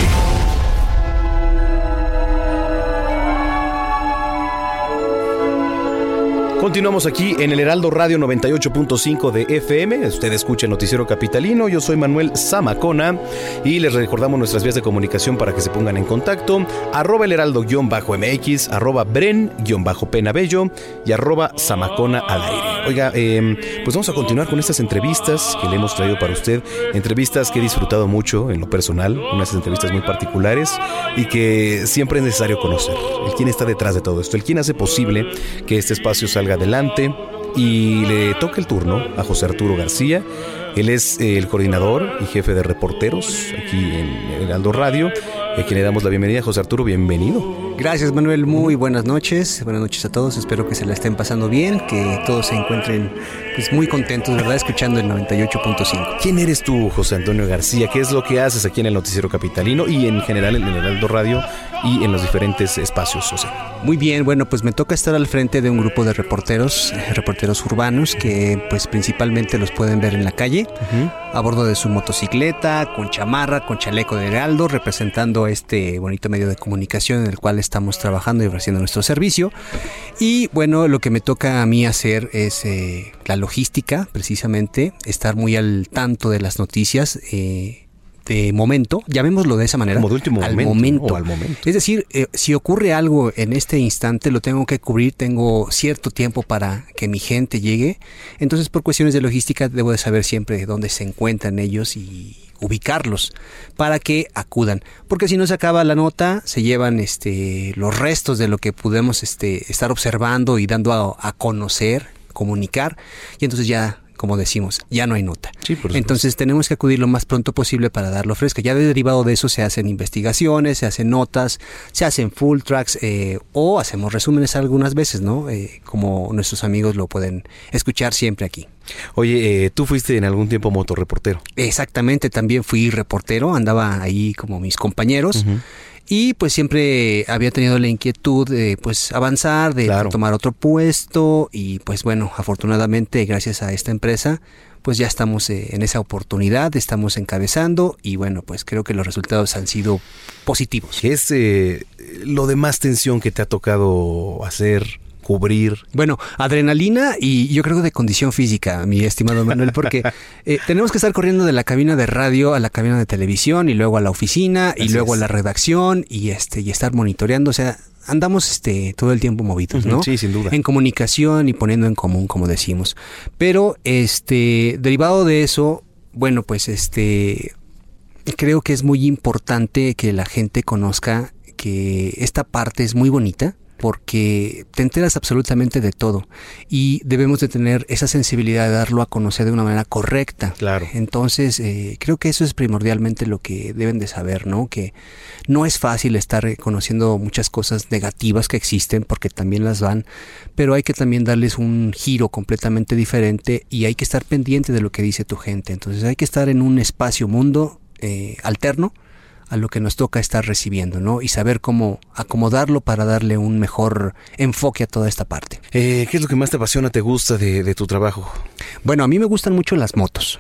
Speaker 3: Continuamos aquí en el Heraldo Radio 98.5 de FM. Usted escucha el Noticiero Capitalino. Yo soy Manuel Zamacona y les recordamos nuestras vías de comunicación para que se pongan en contacto. Arroba el Heraldo-MX, arroba Bren-Penabello y arroba Zamacona al aire. Oiga, eh, pues vamos a continuar con estas entrevistas que le hemos traído para usted. Entrevistas que he disfrutado mucho en lo personal, unas entrevistas muy particulares y que siempre es necesario conocer. El quién está detrás de todo esto, el quién hace posible que este espacio salga adelante. Y le toca el turno a José Arturo García. Él es eh, el coordinador y jefe de reporteros aquí en Heraldo Radio. A quien le damos la bienvenida. José Arturo, bienvenido.
Speaker 7: Gracias Manuel, muy buenas noches, buenas noches a todos, espero que se la estén pasando bien, que todos se encuentren pues, muy contentos, ¿verdad? Escuchando el 98.5.
Speaker 3: ¿Quién eres tú, José Antonio García? ¿Qué es lo que haces aquí en el Noticiero Capitalino y en general en el Heraldo Radio y en los diferentes espacios, José?
Speaker 7: Muy bien, bueno, pues me toca estar al frente de un grupo de reporteros, eh, reporteros urbanos, que pues principalmente los pueden ver en la calle, a bordo de su motocicleta, con chamarra, con chaleco de heraldo, representando este bonito medio de comunicación en el cual estamos trabajando y ofreciendo nuestro servicio. Y bueno, lo que me toca a mí hacer es eh, la logística, precisamente, estar muy al tanto de las noticias. eh, de momento, llamémoslo de esa manera.
Speaker 3: Como de último
Speaker 7: al
Speaker 3: momento,
Speaker 7: momento.
Speaker 3: o al momento.
Speaker 7: Es decir, eh, si ocurre algo en este instante, lo tengo que cubrir, tengo cierto tiempo para que mi gente llegue. Entonces, por cuestiones de logística, debo de saber siempre dónde se encuentran ellos y ubicarlos para que acudan. Porque si no se acaba la nota, se llevan este, los restos de lo que podemos este, estar observando y dando a, a conocer, comunicar, y entonces ya como decimos, ya no hay nota.
Speaker 3: Sí, por.
Speaker 7: Entonces tenemos que acudir lo más pronto posible para darlo fresca. Ya de derivado de eso se hacen investigaciones, se hacen notas, se hacen full tracks eh, o hacemos resúmenes algunas veces, ¿no? Eh, como nuestros amigos lo pueden escuchar siempre aquí.
Speaker 3: Oye, eh, tú fuiste en algún tiempo motorreportero.
Speaker 7: Exactamente, también fui reportero, andaba ahí como mis compañeros. Y pues siempre había tenido la inquietud de pues avanzar, de
Speaker 3: Claro.
Speaker 7: tomar otro puesto y pues bueno, afortunadamente gracias a esta empresa pues ya estamos eh, en esa oportunidad, estamos encabezando y bueno, pues creo que los resultados han sido positivos.
Speaker 3: ¿Qué es eh, lo de más tensión que te ha tocado hacer, cubrir?
Speaker 7: Bueno, adrenalina y yo creo que de condición física, mi estimado Manuel, porque eh, tenemos que estar corriendo de la cabina de radio a la cabina de televisión y luego a la oficina y luego
Speaker 3: es.
Speaker 7: a la redacción y este y estar monitoreando, o sea, andamos este todo el tiempo movidos, ¿no?
Speaker 3: Sí, sin duda.
Speaker 7: En comunicación y poniendo en común, como decimos. Pero este derivado de eso, bueno, pues este creo que es muy importante que la gente conozca que esta parte es muy bonita porque te enteras absolutamente de todo y debemos de tener esa sensibilidad de darlo a conocer de una manera correcta.
Speaker 3: Claro.
Speaker 7: Entonces, eh, creo que eso es primordialmente lo que deben de saber, ¿no? Que no es fácil estar conociendo muchas cosas negativas que existen porque también las van, pero hay que también darles un giro completamente diferente y hay que estar pendiente de lo que dice tu gente. Entonces, hay que estar en un espacio mundo eh, alterno a lo que nos toca estar recibiendo, ¿no? Y saber cómo acomodarlo para darle un mejor enfoque a toda esta parte.
Speaker 3: Eh, ¿Qué es lo que más te apasiona, te gusta de, de tu trabajo?
Speaker 7: Bueno, a mí me gustan mucho las motos.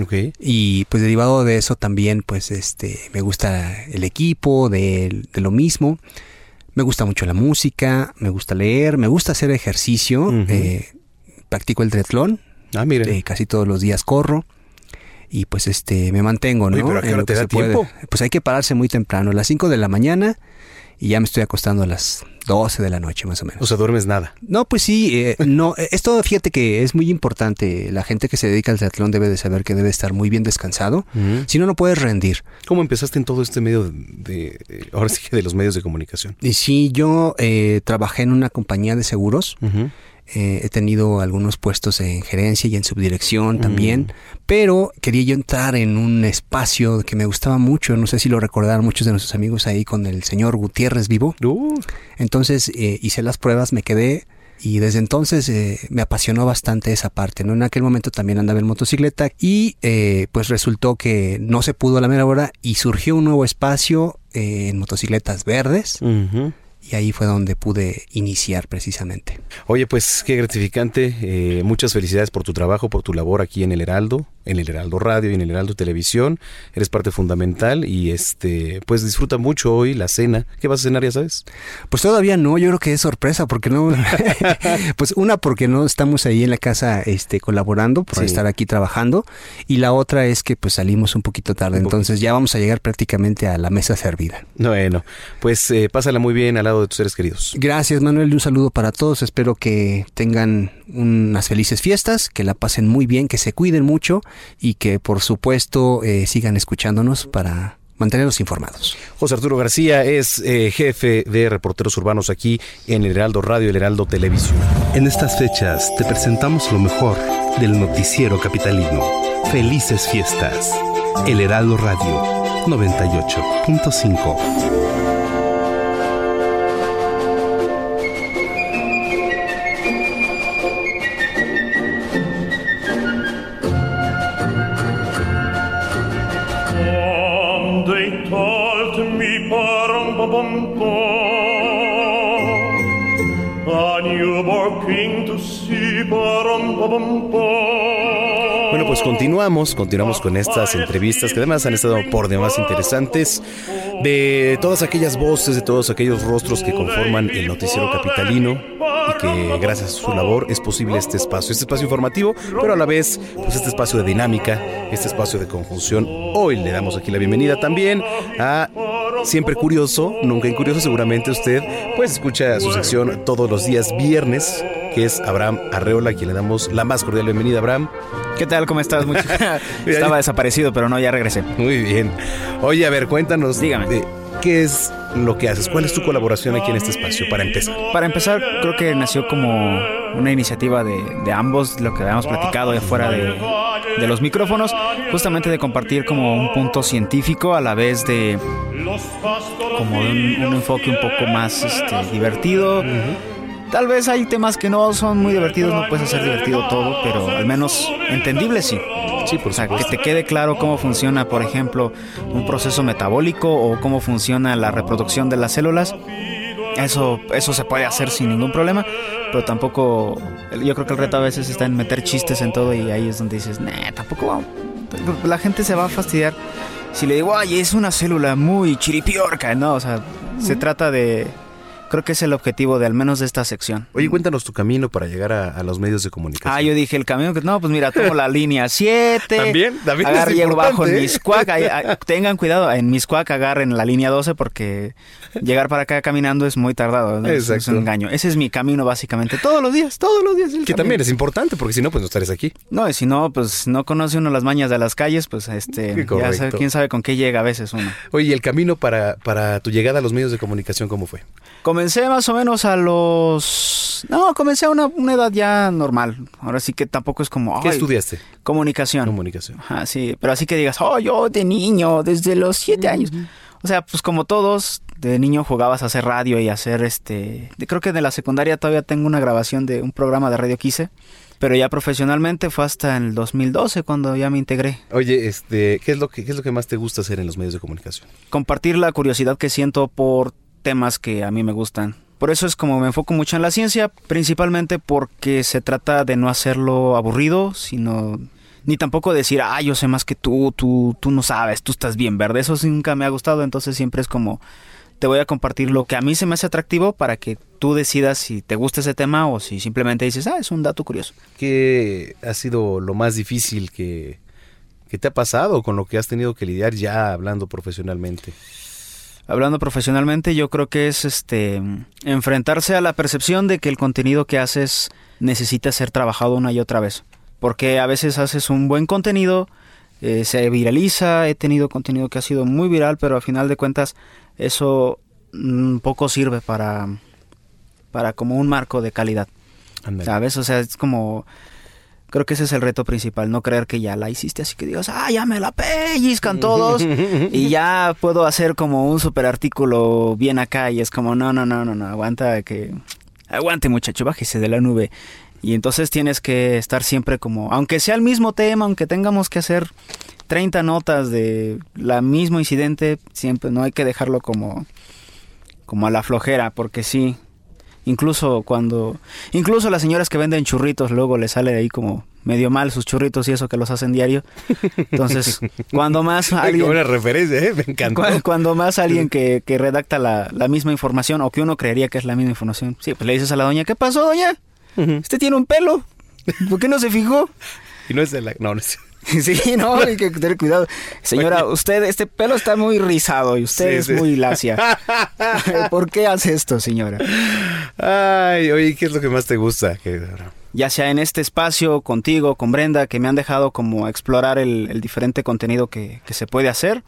Speaker 3: Ok.
Speaker 7: Y pues derivado de eso también, pues este, me gusta el equipo, de, de lo mismo. Me gusta mucho la música, me gusta leer, me gusta hacer ejercicio. Eh, practico el triatlón,
Speaker 3: Ah, mira.
Speaker 7: eh, casi todos los días corro. Y pues este me mantengo, ¿no?
Speaker 3: Oye, pero ¿a qué hora te da
Speaker 7: puede.
Speaker 3: tiempo?
Speaker 7: Pues hay que pararse muy temprano, a las 5 de la mañana y ya me estoy acostando a las 12 de la noche más o menos.
Speaker 3: O sea, duermes nada.
Speaker 7: No, pues sí, eh, no, eh, esto fíjate que es muy importante. La gente que se dedica al triatlón debe de saber que debe estar muy bien descansado. Si no, no puedes rendir.
Speaker 3: ¿Cómo empezaste en todo este medio de, de- eh, ahora sí que de los medios de comunicación?
Speaker 7: Y sí, yo eh, trabajé en una compañía de seguros. Eh, he tenido algunos puestos en gerencia y en subdirección también, pero quería yo entrar en un espacio que me gustaba mucho, no sé si lo recordaron muchos de nuestros amigos ahí con el señor Gutiérrez vivo.
Speaker 3: Uh,
Speaker 7: Entonces eh, hice las pruebas, me quedé y desde entonces eh, me apasionó bastante esa parte. ¿no? En aquel momento también andaba en motocicleta y eh, pues resultó que no se pudo a la mera hora y surgió un nuevo espacio eh, en motocicletas verdes. Y ahí fue donde pude iniciar precisamente.
Speaker 3: Oye, pues qué gratificante. eh, muchas felicidades por tu trabajo, por tu labor aquí en el Heraldo, en el Heraldo Radio y en el Heraldo Televisión. Eres parte fundamental y este, pues disfruta mucho hoy la cena. ¿Qué vas a cenar, ya sabes?
Speaker 7: Pues todavía no, yo creo que es sorpresa porque no, pues una porque no estamos ahí en la casa este colaborando por
Speaker 3: Sí.
Speaker 7: estar aquí trabajando y la otra es que pues salimos un poquito tarde,
Speaker 3: Un poquito.
Speaker 7: entonces ya vamos a llegar prácticamente a la mesa servida.
Speaker 3: Bueno, pues eh, pásala muy bien al lado de tus seres queridos.
Speaker 7: Gracias Manuel y un saludo para todos, espero que tengan unas felices fiestas, que la pasen muy bien, que se cuiden mucho y que por supuesto eh, sigan escuchándonos para mantenerlos informados.
Speaker 3: José Arturo García es eh, jefe de reporteros urbanos aquí en el Heraldo Radio y el Heraldo Televisión.
Speaker 5: En estas fechas te presentamos lo mejor del noticiero capitalino. Felices fiestas. El Heraldo Radio 98.5.
Speaker 3: Bueno, pues continuamos, continuamos con estas entrevistas que además han estado por demás interesantes de todas aquellas voces, de todos aquellos rostros que conforman el noticiero capitalino y que gracias a su labor es posible este espacio, este espacio informativo, pero a la vez pues este espacio de dinámica, este espacio de conjunción. Hoy le damos aquí la bienvenida también a Siempre Curioso, Nunca Incurioso, seguramente usted pues escucha su sección todos los días viernes, que es Abraham Arreola, a quien le damos la más cordial bienvenida, Abraham.
Speaker 8: ¿Qué tal? ¿Cómo estás? Mucho- Estaba desaparecido, pero no, ya regresé.
Speaker 3: Muy bien. Oye, a ver, cuéntanos.
Speaker 8: Dígame.
Speaker 3: de ¿Qué es lo que haces? ¿Cuál es tu colaboración aquí en este espacio para empezar?
Speaker 8: Para empezar, creo que nació como una iniciativa de, de ambos, lo que habíamos platicado de fuera de, de los micrófonos, justamente de compartir como un punto científico a la vez de como de un, un enfoque un poco más este, divertido. Tal vez hay temas que no son muy divertidos, no puedes hacer divertido todo, pero al menos entendible sí.
Speaker 3: Sí, por
Speaker 8: O sea, que te quede claro cómo funciona, por ejemplo, un proceso metabólico o cómo funciona la reproducción de las células. Eso, eso se puede hacer sin ningún problema, pero tampoco. Yo creo que el reto a veces está en meter chistes en todo y ahí es donde dices, nah, tampoco vamos. La gente se va a fastidiar si le digo, ay, es una célula muy chiripiorca, ¿no? O sea, se trata de, creo que es el objetivo de al menos de esta sección.
Speaker 3: Oye, cuéntanos tu camino para llegar a, a los medios de comunicación.
Speaker 8: Ah, yo dije el camino que no, pues mira, tomo la línea 7.
Speaker 3: También, también es
Speaker 8: llego bajo en
Speaker 3: ¿eh?
Speaker 8: Miscuac. ahí- tengan cuidado, en Miscuac agarren la línea 12 porque llegar para acá caminando es muy tardado. ¿no? Es- Es
Speaker 3: Exacto.
Speaker 8: un engaño. Ese es mi camino básicamente. Todos los días, todos los días. el
Speaker 3: Que
Speaker 8: camino.
Speaker 3: también es importante, porque si no, pues no estarías aquí.
Speaker 8: No, y si no, pues no conoce uno las mañas de las calles, pues este, ya sabe, quién sabe con qué llega a veces uno.
Speaker 3: Oye, ¿y el camino para, para tu llegada a los medios de comunicación cómo fue?
Speaker 8: Comencé más o menos a los... No, comencé a una, una edad ya normal. Ahora sí que tampoco es como...
Speaker 3: ¿Qué
Speaker 8: "Ay,
Speaker 3: estudiaste?
Speaker 8: Comunicación.
Speaker 3: Comunicación.
Speaker 8: Ajá, sí, pero así que digas, oh, yo de niño, desde los siete años. O sea, pues como todos, de niño jugabas a hacer radio y a hacer este... de- creo que de la secundaria todavía tengo una grabación de un programa de radio que hice, pero ya profesionalmente fue hasta el 2012 cuando ya me integré.
Speaker 3: Oye, este, ¿qué es lo que qué es lo que más te gusta hacer en los medios de comunicación?
Speaker 8: compartir la curiosidad que siento por temas que a mí me gustan. Por eso es como me enfoco mucho en la ciencia, principalmente porque se trata de no hacerlo aburrido, sino ni tampoco decir, ah, yo sé más que tú, tú, tú no sabes, tú estás bien verde. Eso nunca me ha gustado, entonces siempre es como, te voy a compartir lo que a mí se me hace atractivo para que tú decidas si te gusta ese tema o si simplemente dices, ah, es un dato curioso.
Speaker 3: ¿Qué ha sido lo más difícil que, que te ha pasado con lo que has tenido que lidiar ya hablando profesionalmente?
Speaker 8: Hablando profesionalmente, yo creo que es este enfrentarse a la percepción de que el contenido que haces necesita ser trabajado una y otra vez. Porque a veces haces un buen contenido, eh, se viraliza, he tenido contenido que ha sido muy viral, pero a final de cuentas eso mm, poco sirve para, para como un marco de calidad. ¿Sabes? O sea, es como... Creo que ese es el reto principal, no creer que ya la hiciste así que digas, ah, ya me la pellizcan todos y ya puedo hacer como un super artículo bien acá y es como, no, no, no, no, no, aguanta que... Aguante muchacho, bájese de la nube. Y entonces tienes que estar siempre como, aunque sea el mismo tema, aunque tengamos que hacer 30 notas de la mismo incidente, siempre no hay que dejarlo como, como a la flojera, porque sí, incluso cuando, incluso las señoras que venden churritos luego les sale ahí como medio mal sus churritos y eso que los hacen diario. Entonces, cuando más
Speaker 3: Qué
Speaker 8: alguien,
Speaker 3: buena referencia, ¿eh? Me encantó.
Speaker 8: cuando más alguien que, que redacta la, la misma información o que uno creería que es la misma información, sí, pues le dices a la doña, ¿qué pasó, doña? Este tiene un pelo. ¿Por qué no se fijó?
Speaker 3: Y no es de la... No, no es...
Speaker 8: Sí, no, hay que tener cuidado. Señora, usted, este pelo está muy rizado y usted
Speaker 3: Sí,
Speaker 8: es
Speaker 3: sí.
Speaker 8: muy lacia. ¿Por qué hace esto, señora?
Speaker 3: Ay, oye, ¿qué es lo que más te gusta?
Speaker 8: Ya sea en este espacio, contigo, con Brenda, que me han dejado como explorar el, el diferente contenido que, que se puede hacer.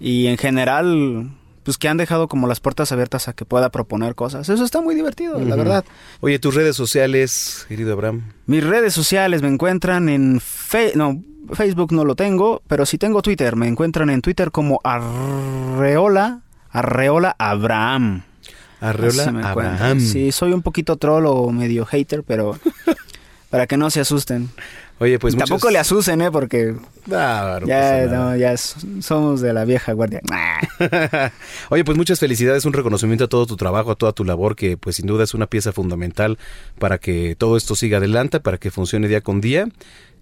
Speaker 8: Y en general, pues que han dejado como las puertas abiertas a que pueda proponer cosas. Eso está muy divertido, la verdad.
Speaker 3: Oye, tus redes sociales, querido Abraham.
Speaker 8: Mis redes sociales me encuentran en Fe- no, Facebook no lo tengo, pero sí tengo Twitter. Me encuentran en Twitter como Arreola, Arreola Abraham.
Speaker 3: Arreola
Speaker 8: me.
Speaker 3: Abraham.
Speaker 8: Sí, soy un poquito troll o medio hater, pero para que no se asusten.
Speaker 3: Oye, pues
Speaker 8: Y Tampoco le asusten, ¿eh? Porque
Speaker 3: Ah, no
Speaker 8: ya, no, ya somos de la vieja guardia.
Speaker 3: Oye, pues muchas felicidades, un reconocimiento a todo tu trabajo, a toda tu labor, que pues sin duda es una pieza fundamental para que todo esto siga adelante, para que funcione día con día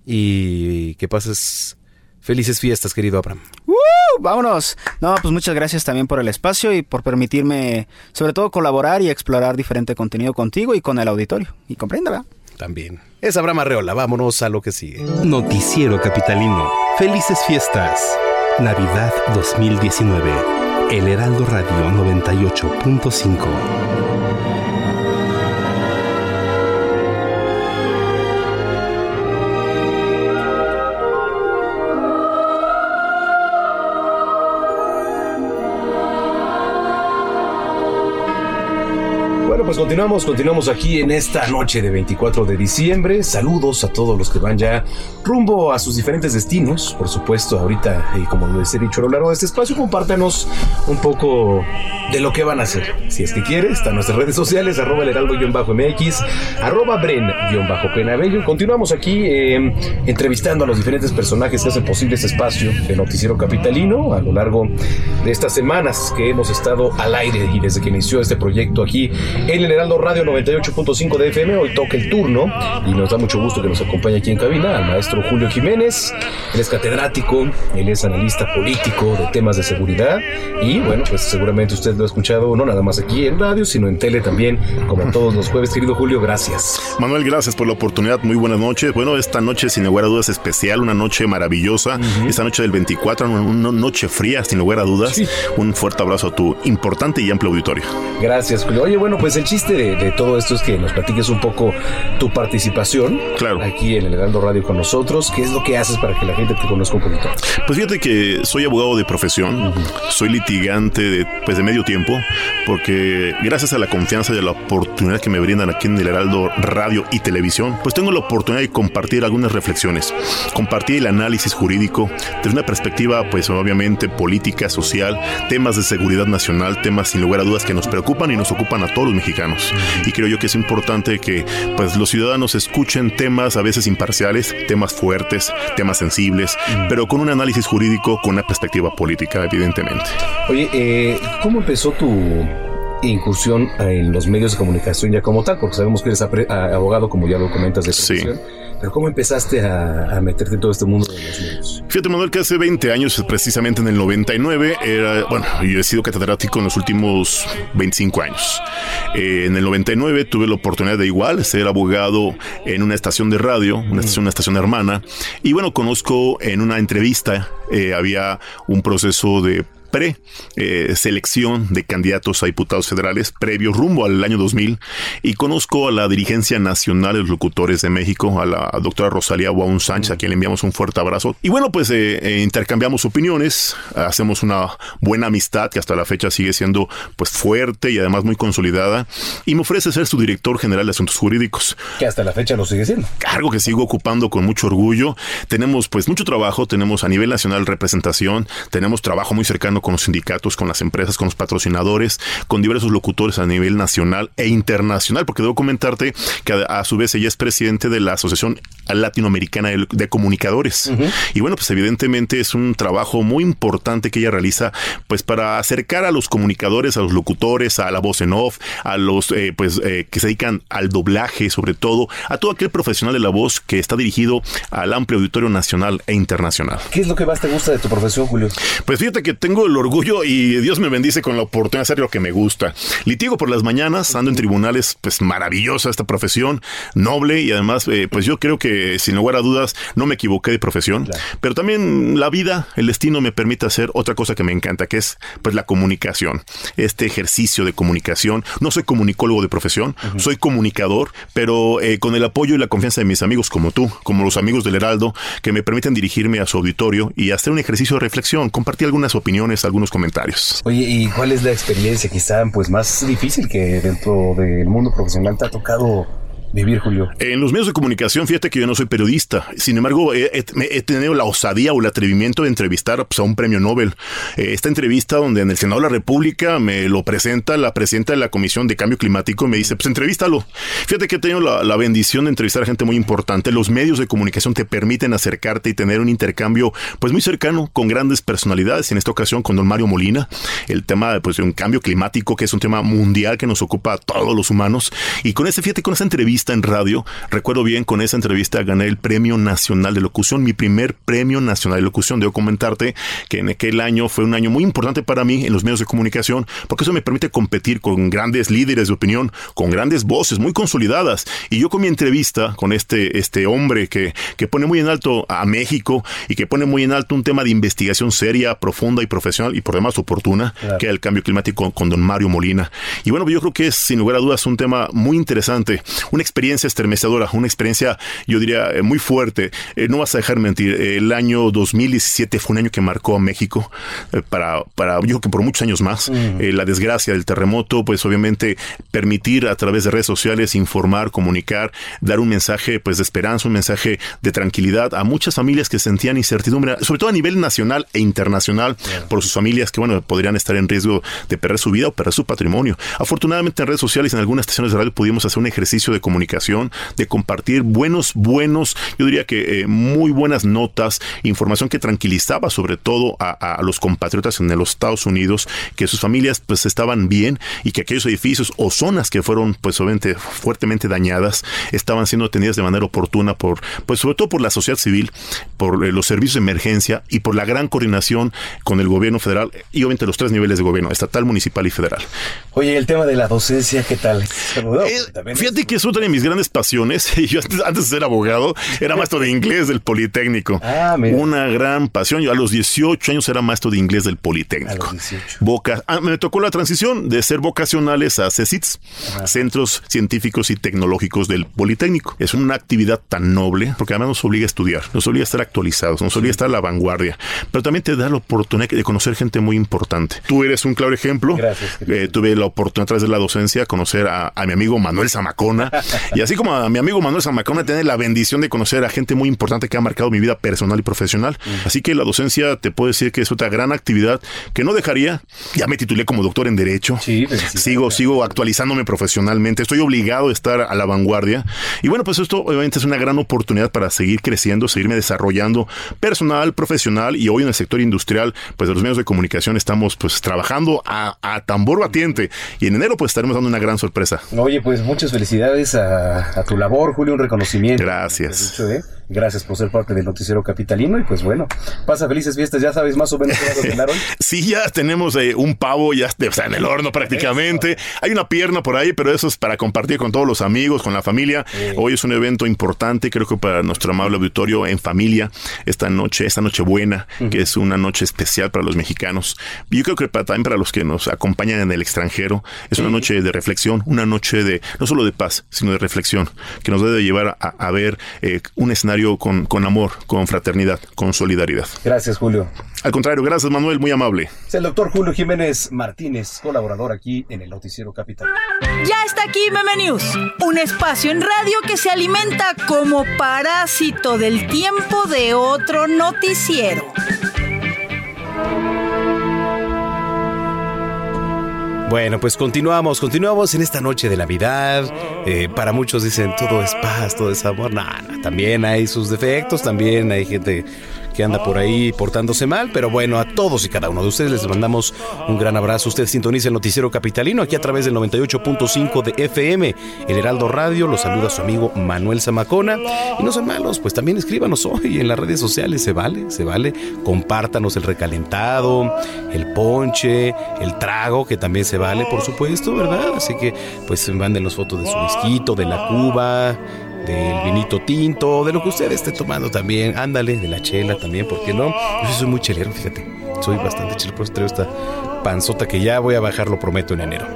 Speaker 3: y que pases felices fiestas, querido Abraham.
Speaker 8: ¡Uh! vámonos. No, pues muchas gracias también por el espacio y por permitirme, sobre todo, colaborar y explorar diferente contenido contigo y con el auditorio. Y comprenda, ¿verdad?
Speaker 3: También. Es Abraham Arreola, vámonos a lo que sigue.
Speaker 5: Noticiero Capitalino. Felices fiestas. Navidad 2019. El Heraldo Radio 98.5.
Speaker 3: continuamos, continuamos aquí en esta noche de 24 de diciembre. Saludos a todos los que van ya rumbo a sus diferentes destinos. Por supuesto, ahorita, y como les he dicho a lo largo de este espacio, compártanos un poco de lo que van a hacer. Si es que quiere, están nuestras redes sociales, arroba el heraldo-mx, arroba bren-penabello. Y Continuamos aquí eh, entrevistando a los diferentes personajes que hacen posible este espacio de Noticiero Capitalino a lo largo de estas semanas que hemos estado al aire y desde que inició este proyecto aquí en el Heraldo Radio 98.5 de FM. Hoy toca el turno y nos da mucho gusto que nos acompañe aquí en cabina al maestro Julio Jiménez. Él es catedrático, él es analista político de temas de seguridad y bueno, pues seguramente usted lo ha escuchado no nada más aquí en radio, sino en tele también, como todos los jueves. Querido Julio, gracias.
Speaker 9: Manuel, gracias por la oportunidad. Muy buenas noches. Bueno, esta noche, sin lugar a dudas, especial, una noche maravillosa. Esta noche del 24, una noche fría, sin lugar a dudas. Un fuerte abrazo a tu importante y amplio auditorio.
Speaker 3: Gracias, Julio. Oye, bueno, pues el chiste de, todo esto es que nos platiques un poco tu participación
Speaker 9: claro.
Speaker 3: aquí en el Heraldo Radio con nosotros. ¿Qué es lo que haces para que la gente te conozca un poquito?
Speaker 9: Pues fíjate que soy abogado de profesión, soy litigante de, pues de medio tiempo, porque gracias a la confianza y a la oportunidad que me brindan aquí en el Heraldo Radio y Televisión, pues tengo la oportunidad de compartir algunas reflexiones, compartir el análisis jurídico desde una perspectiva, pues obviamente política, social, temas de seguridad nacional, temas sin lugar a dudas que nos preocupan y nos ocupan a todos los mexicanos. Y creo yo que es importante que pues los ciudadanos escuchen temas a veces imparciales, temas fuertes, temas sensibles, pero con un análisis jurídico, con una perspectiva política, evidentemente.
Speaker 3: Oye, eh, ¿cómo empezó tu incursión en los medios de comunicación ya como tal? Porque sabemos que eres abogado, como ya lo comentas de profesión. Sí. Pero ¿cómo empezaste a, meterte en todo este mundo de los medios?
Speaker 9: Fíjate, Manuel, que hace 20 años, precisamente en el 99, era, bueno, yo he sido catedrático en los últimos 25 años. Eh, en el 99 tuve la oportunidad de igual ser abogado en una estación de radio, una estación, una estación hermana. Y bueno, conozco en una entrevista, eh, había un proceso de pre-selección de candidatos a diputados federales previo rumbo al año 2000 y conozco a la dirigencia nacional de los locutores de México, a la doctora Rosalía Guaun Sánchez, a quien le enviamos un fuerte abrazo. Y bueno, pues eh, eh, intercambiamos opiniones, hacemos una buena amistad que hasta la fecha sigue siendo pues fuerte y además muy consolidada y me ofrece ser su director general de asuntos jurídicos.
Speaker 3: Que hasta la fecha lo sigue siendo.
Speaker 9: Cargo que sigo ocupando con mucho orgullo. Tenemos pues mucho trabajo, tenemos a nivel nacional representación, tenemos trabajo muy cercano con los sindicatos, con las empresas, con los patrocinadores, con diversos locutores a nivel nacional e internacional, porque debo comentarte que a, su vez ella es presidente de la Asociación Latinoamericana de, Comunicadores. Y bueno, pues evidentemente es un trabajo muy importante que ella realiza, pues para acercar a los comunicadores, a los locutores, a la voz en off, a los eh, pues eh, que se dedican al doblaje, sobre todo, a todo aquel profesional de la voz que está dirigido al amplio auditorio nacional e internacional.
Speaker 3: ¿Qué es lo que más te gusta de tu profesión, Julio?
Speaker 9: Pues fíjate que tengo el orgullo y Dios me bendice con la oportunidad de hacer lo que me gusta. Litigo por las mañanas, ando en tribunales, pues maravillosa esta profesión, noble y además, eh, pues yo creo que sin lugar a dudas no me equivoqué de profesión, pero también la vida, el destino me permite hacer otra cosa que me encanta, que es pues la comunicación, este ejercicio de comunicación. No soy comunicólogo de profesión, soy comunicador, pero eh, con el apoyo y la confianza de mis amigos como tú, como los amigos del Heraldo, que me permiten dirigirme a su auditorio y hacer un ejercicio de reflexión, compartir algunas opiniones, algunos comentarios.
Speaker 3: Oye, ¿y cuál es la experiencia quizá pues más difícil que dentro del mundo profesional te ha tocado vivir, Julio?
Speaker 9: En los medios de comunicación, fíjate que yo no soy periodista. Sin embargo, he, tenido la osadía o el atrevimiento de entrevistar pues, a un premio Nobel. Eh, esta entrevista donde en el Senado de la República me lo presenta la presidenta de la Comisión de Cambio Climático me dice, pues entrevístalo. Fíjate que he tenido la, bendición de entrevistar a gente muy importante. Los medios de comunicación te permiten acercarte y tener un intercambio pues muy cercano con grandes personalidades. En esta ocasión con don Mario Molina. El tema pues, de un cambio climático que es un tema mundial que nos ocupa a todos los humanos. Y con ese, fíjate, con esa entrevista en radio. Recuerdo bien, con esa entrevista gané el Premio Nacional de Locución, mi primer Premio Nacional de Locución. Debo comentarte que en aquel año fue un año muy importante para mí en los medios de comunicación, porque eso me permite competir con grandes líderes de opinión, con grandes voces muy consolidadas. Y yo con mi entrevista con este, este hombre que, que pone muy en alto a México y que pone muy en alto un tema de investigación seria, profunda y profesional y por demás oportuna, que es el cambio climático con don Mario Molina. Y bueno, yo creo que es sin lugar a dudas un tema muy interesante, una experiencia estremecedora, una experiencia, yo diría, eh, muy fuerte. Eh, no vas a dejar mentir, el año 2017 fue un año que marcó a México eh, para, para, yo creo que por muchos años más. la desgracia del terremoto, pues obviamente permitir a través de redes sociales informar, comunicar, dar un mensaje pues de esperanza, un mensaje de tranquilidad a muchas familias que sentían incertidumbre, sobre todo a nivel nacional e internacional, por sus familias que, bueno, podrían estar en riesgo de perder su vida o perder su patrimonio. Afortunadamente en redes sociales, en algunas estaciones de radio pudimos hacer un ejercicio de comunicación comunicación, de compartir buenos, buenos, yo diría que eh, muy buenas notas, información que tranquilizaba sobre todo a, a, los compatriotas en los Estados Unidos, que sus familias pues estaban bien y que aquellos edificios o zonas que fueron pues obviamente fuertemente dañadas estaban siendo atendidas de manera oportuna por, pues sobre todo por la sociedad civil, por eh, los servicios de emergencia y por la gran coordinación con el gobierno federal y obviamente los tres niveles de gobierno, estatal, municipal y federal.
Speaker 3: Oye, el tema de la docencia, ¿qué tal?
Speaker 9: Eh, fíjate que es de mis grandes pasiones. Yo antes, de ser abogado era maestro de inglés del Politécnico. Ah, una gran pasión. Yo a los 18 años era maestro de inglés del Politécnico. A ah, me tocó la transición de ser vocacionales a CECITS, Centros Científicos y Tecnológicos del Politécnico. Es una actividad tan noble porque además nos obliga a estudiar, nos obliga a estar actualizados, nos obliga a estar a la vanguardia, pero también te da la oportunidad de conocer gente muy importante. Tú eres un claro ejemplo. Gracias. Eh, tuve la oportunidad a través de la docencia conocer a, mi amigo Manuel Zamacona y así como a mi amigo Manuel Zamacona tener la bendición de conocer a gente muy importante que ha marcado mi vida personal y profesional. Así que la docencia te puedo decir que es otra gran actividad que no dejaría. Ya me titulé como doctor en derecho. Sí, sigo sigo actualizándome profesionalmente. Estoy obligado a estar a la vanguardia. Y bueno, pues esto obviamente es una gran oportunidad para seguir creciendo, seguirme desarrollando personal, profesional y hoy en el sector industrial, pues de los medios de comunicación estamos pues trabajando a, a tambor batiente y en enero pues estaremos dando una gran sorpresa.
Speaker 3: Oye, pues muchas felicidades a, tu labor, Julio, un reconocimiento.
Speaker 9: Gracias.
Speaker 3: ¿eh? Gracias por ser parte del noticiero capitalino y pues bueno, pasa felices fiestas, ya sabes más o menos vas a hoy.
Speaker 9: sí, ya tenemos eh, un pavo ya está en el horno prácticamente. Hay una pierna por ahí, pero eso es para compartir con todos los amigos, con la familia. Hoy es un evento importante, creo que para nuestro amable auditorio en familia, esta noche, esta noche buena, que es una noche especial para los mexicanos. Yo creo que también para los que nos acompañan en el extranjero, es una noche de reflexión, una noche de, no solo de paz, sino de reflexión, que nos debe llevar a, ver eh, un escenario con, con amor, con fraternidad, con solidaridad.
Speaker 3: Gracias, Julio.
Speaker 9: Al contrario, gracias, Manuel, muy amable.
Speaker 3: Es el doctor Julio Jiménez Martínez, colaborador aquí en el Noticiero Capital.
Speaker 4: Ya está aquí Meme News, un espacio en radio que se alimenta como parásito del tiempo de otro noticiero.
Speaker 3: Bueno, pues continuamos, continuamos en esta noche de Navidad. Eh, para muchos dicen todo es paz, todo es amor. No, también hay sus defectos, también hay gente que anda por ahí portándose mal, pero bueno, a todos y cada uno de ustedes les mandamos un gran abrazo. Usted sintoniza el noticiero capitalino aquí a través del 98.5 de FM, el Heraldo Radio. Los saluda su amigo Manuel Zamacona. Y no son malos, pues también escríbanos hoy en las redes sociales, se vale, se vale. Compártanos el recalentado, el ponche, el trago, que también se vale, por supuesto, ¿verdad? Así que pues mándenos fotos de su whisky, de la cuba del vinito tinto, de lo que usted esté tomando también. Ándale, de la chela también, ¿por qué no? Yo soy muy chelero, fíjate. Soy bastante chelero, por eso traigo esta panzota que ya voy a bajar, lo prometo, en enero.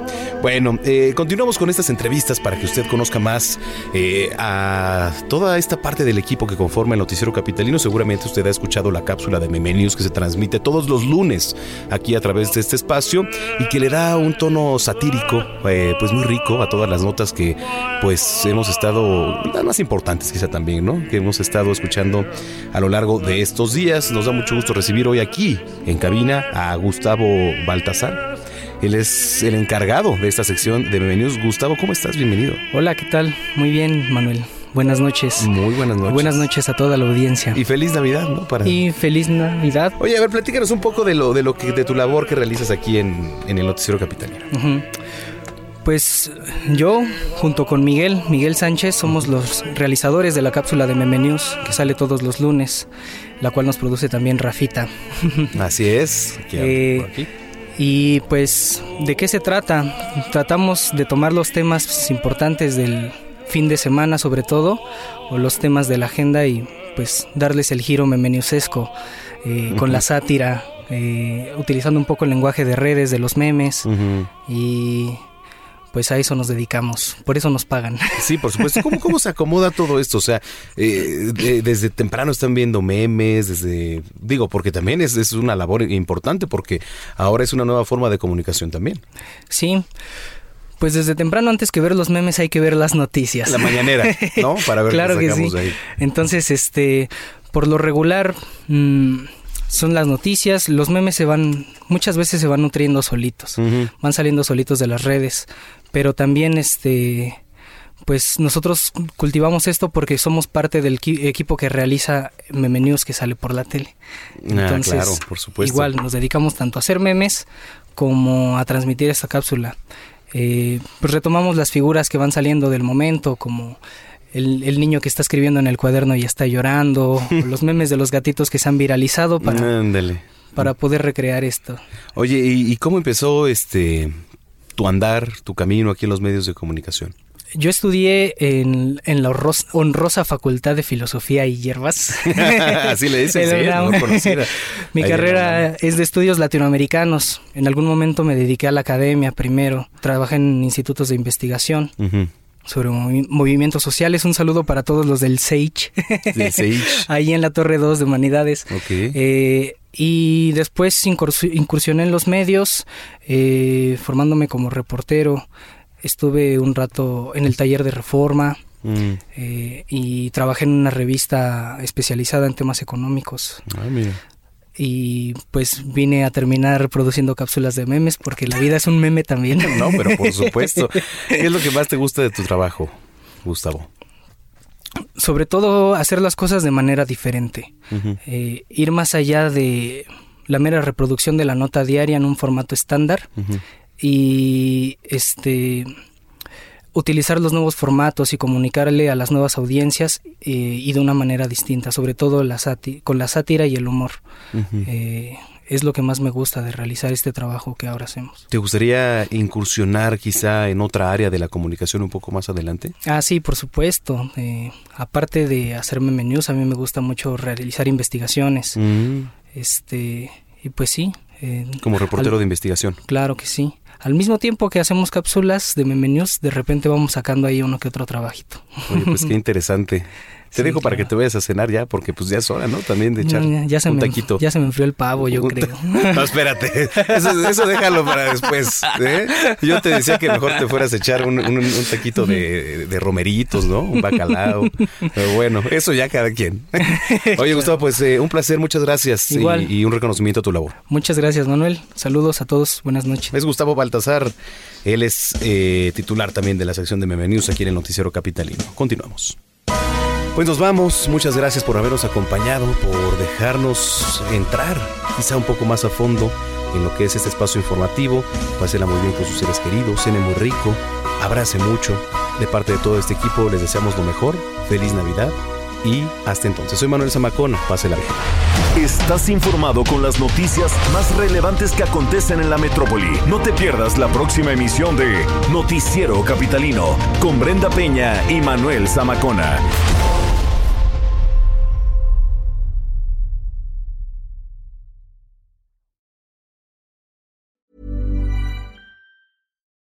Speaker 3: Bueno, eh, continuamos con estas entrevistas para que usted conozca más eh, a toda esta parte del equipo que conforma el Noticiero Capitalino. Seguramente usted ha escuchado la cápsula de Meme News que se transmite todos los lunes aquí a través de este espacio y que le da un tono satírico, eh, pues muy rico a todas las notas que pues hemos estado, las más importantes quizá también, ¿no? Que hemos estado escuchando a lo largo de estos días. Nos da mucho gusto recibir hoy aquí en cabina a Gustavo Baltasar. Él es el encargado de esta sección de Bienvenidos. Gustavo, ¿cómo estás? Bienvenido.
Speaker 10: Hola, ¿qué tal? Muy bien, Manuel. Buenas noches.
Speaker 3: Muy buenas noches.
Speaker 10: Buenas noches a toda la audiencia.
Speaker 3: Y feliz Navidad, ¿no?
Speaker 10: Para... Y feliz Navidad.
Speaker 3: Oye, a ver, platícanos un poco de lo, de lo que, de tu labor que realizas aquí en, el Noticiero Capital.
Speaker 10: Pues yo, junto con Miguel, Miguel Sánchez, somos los realizadores de la cápsula de Meme News, que sale todos los lunes, la cual nos produce también Rafita.
Speaker 3: Así es. Aquí,
Speaker 10: eh, y pues, ¿de qué se trata? Tratamos de tomar los temas importantes del fin de semana sobre todo, o los temas de la agenda y pues darles el giro memeniusesco eh, con la sátira, eh, utilizando un poco el lenguaje de redes, de los memes y pues a eso nos dedicamos, por eso nos pagan.
Speaker 3: Sí, por supuesto. ¿Cómo, cómo se acomoda todo esto? O sea, eh, desde temprano están viendo memes, desde, digo, porque también es, es una labor importante, porque ahora es una nueva forma de comunicación también.
Speaker 10: Sí. Pues desde temprano, antes que ver los memes, hay que ver las noticias.
Speaker 3: La mañanera, ¿no?
Speaker 10: Para ver claro qué que sí. ahí. Entonces, este, por lo regular, mm, son las noticias, los memes se van, muchas veces se van nutriendo solitos, van saliendo solitos de las redes, pero también este pues nosotros cultivamos esto porque somos parte del equipo que realiza Meme News que sale por la tele.
Speaker 3: Ah, Entonces, claro, por supuesto.
Speaker 10: Igual nos dedicamos tanto a hacer memes como a transmitir esta cápsula. Eh, pues retomamos las figuras que van saliendo del momento, como el, niño que está escribiendo en el cuaderno y está llorando, los memes de los gatitos que se han viralizado para, para poder recrear esto.
Speaker 3: Oye, ¿y, ¿y, cómo empezó este tu andar, tu camino aquí en los medios de comunicación?
Speaker 10: Yo estudié en, en la honrosa Facultad de Filosofía y Hierbas.
Speaker 3: Así le dicen, sí,
Speaker 10: Mi carrera es de estudios latinoamericanos. En algún momento me dediqué a la academia primero. Trabajé en institutos de investigación. Sobre movimientos sociales. Un saludo para todos los del SAGE. Del SAGE. Ahí en la Torre 2 de Humanidades. Eh, y después incursioné en los medios, eh, formándome como reportero. Estuve un rato en el taller de reforma mm. eh, y trabajé en una revista especializada en temas económicos. Ah, y pues vine a terminar produciendo cápsulas de memes porque la vida es un meme también.
Speaker 3: no, pero por supuesto. ¿Qué es lo que más te gusta de tu trabajo, Gustavo?
Speaker 10: Sobre todo hacer las cosas de manera diferente. Eh, ir más allá de la mera reproducción de la nota diaria en un formato estándar y este utilizar los nuevos formatos y comunicarle a las nuevas audiencias eh, y de una manera distinta, sobre todo la con la sátira y el humor. Eh, es lo que más me gusta de realizar este trabajo que ahora hacemos.
Speaker 3: ¿Te gustaría incursionar quizá en otra área de la comunicación un poco más adelante?
Speaker 10: Ah, sí, por supuesto. Eh, aparte de hacerme menús, a mí me gusta mucho realizar investigaciones. Mm. Este, y pues sí.
Speaker 3: Como reportero de investigación.
Speaker 10: Claro que sí al mismo tiempo que hacemos cápsulas de Meme News, de repente vamos sacando ahí uno que otro trabajito.
Speaker 3: Oye, pues qué interesante. Te dejo para que te vayas a cenar ya, porque pues ya es hora, ¿no? También de echar ya se un me, taquito.
Speaker 10: Ya se me enfrió el pavo, yo creo.
Speaker 3: No, espérate. Eso, déjalo para después. ¿eh? Yo te decía que mejor te fueras a echar un, taquito de, romeritos, ¿no? Un bacalao. Pero bueno, eso ya cada quien. Oye, Gustavo, pues eh, un placer, muchas gracias. Igual. Y, un reconocimiento a tu labor.
Speaker 10: Muchas gracias, Manuel. Saludos a todos. Buenas noches.
Speaker 3: Es Gustavo Baltasar. Él es eh, titular también de la sección de Meme News aquí en el Noticiero Capitalino. Continuamos. Pues nos vamos, muchas gracias por habernos acompañado, por dejarnos entrar quizá un poco más a fondo en lo que es este espacio informativo. Pásela muy bien con sus seres queridos, cene muy rico, abrace mucho. De parte de todo este equipo les deseamos lo mejor, feliz Navidad y hasta entonces. Soy Manuel Zamacona, pásela bien.
Speaker 2: Estás informado con las noticias más relevantes que acontecen en la metrópoli. No te pierdas la próxima emisión de Noticiero Capitalino con Brenda Peña y Manuel Zamacona.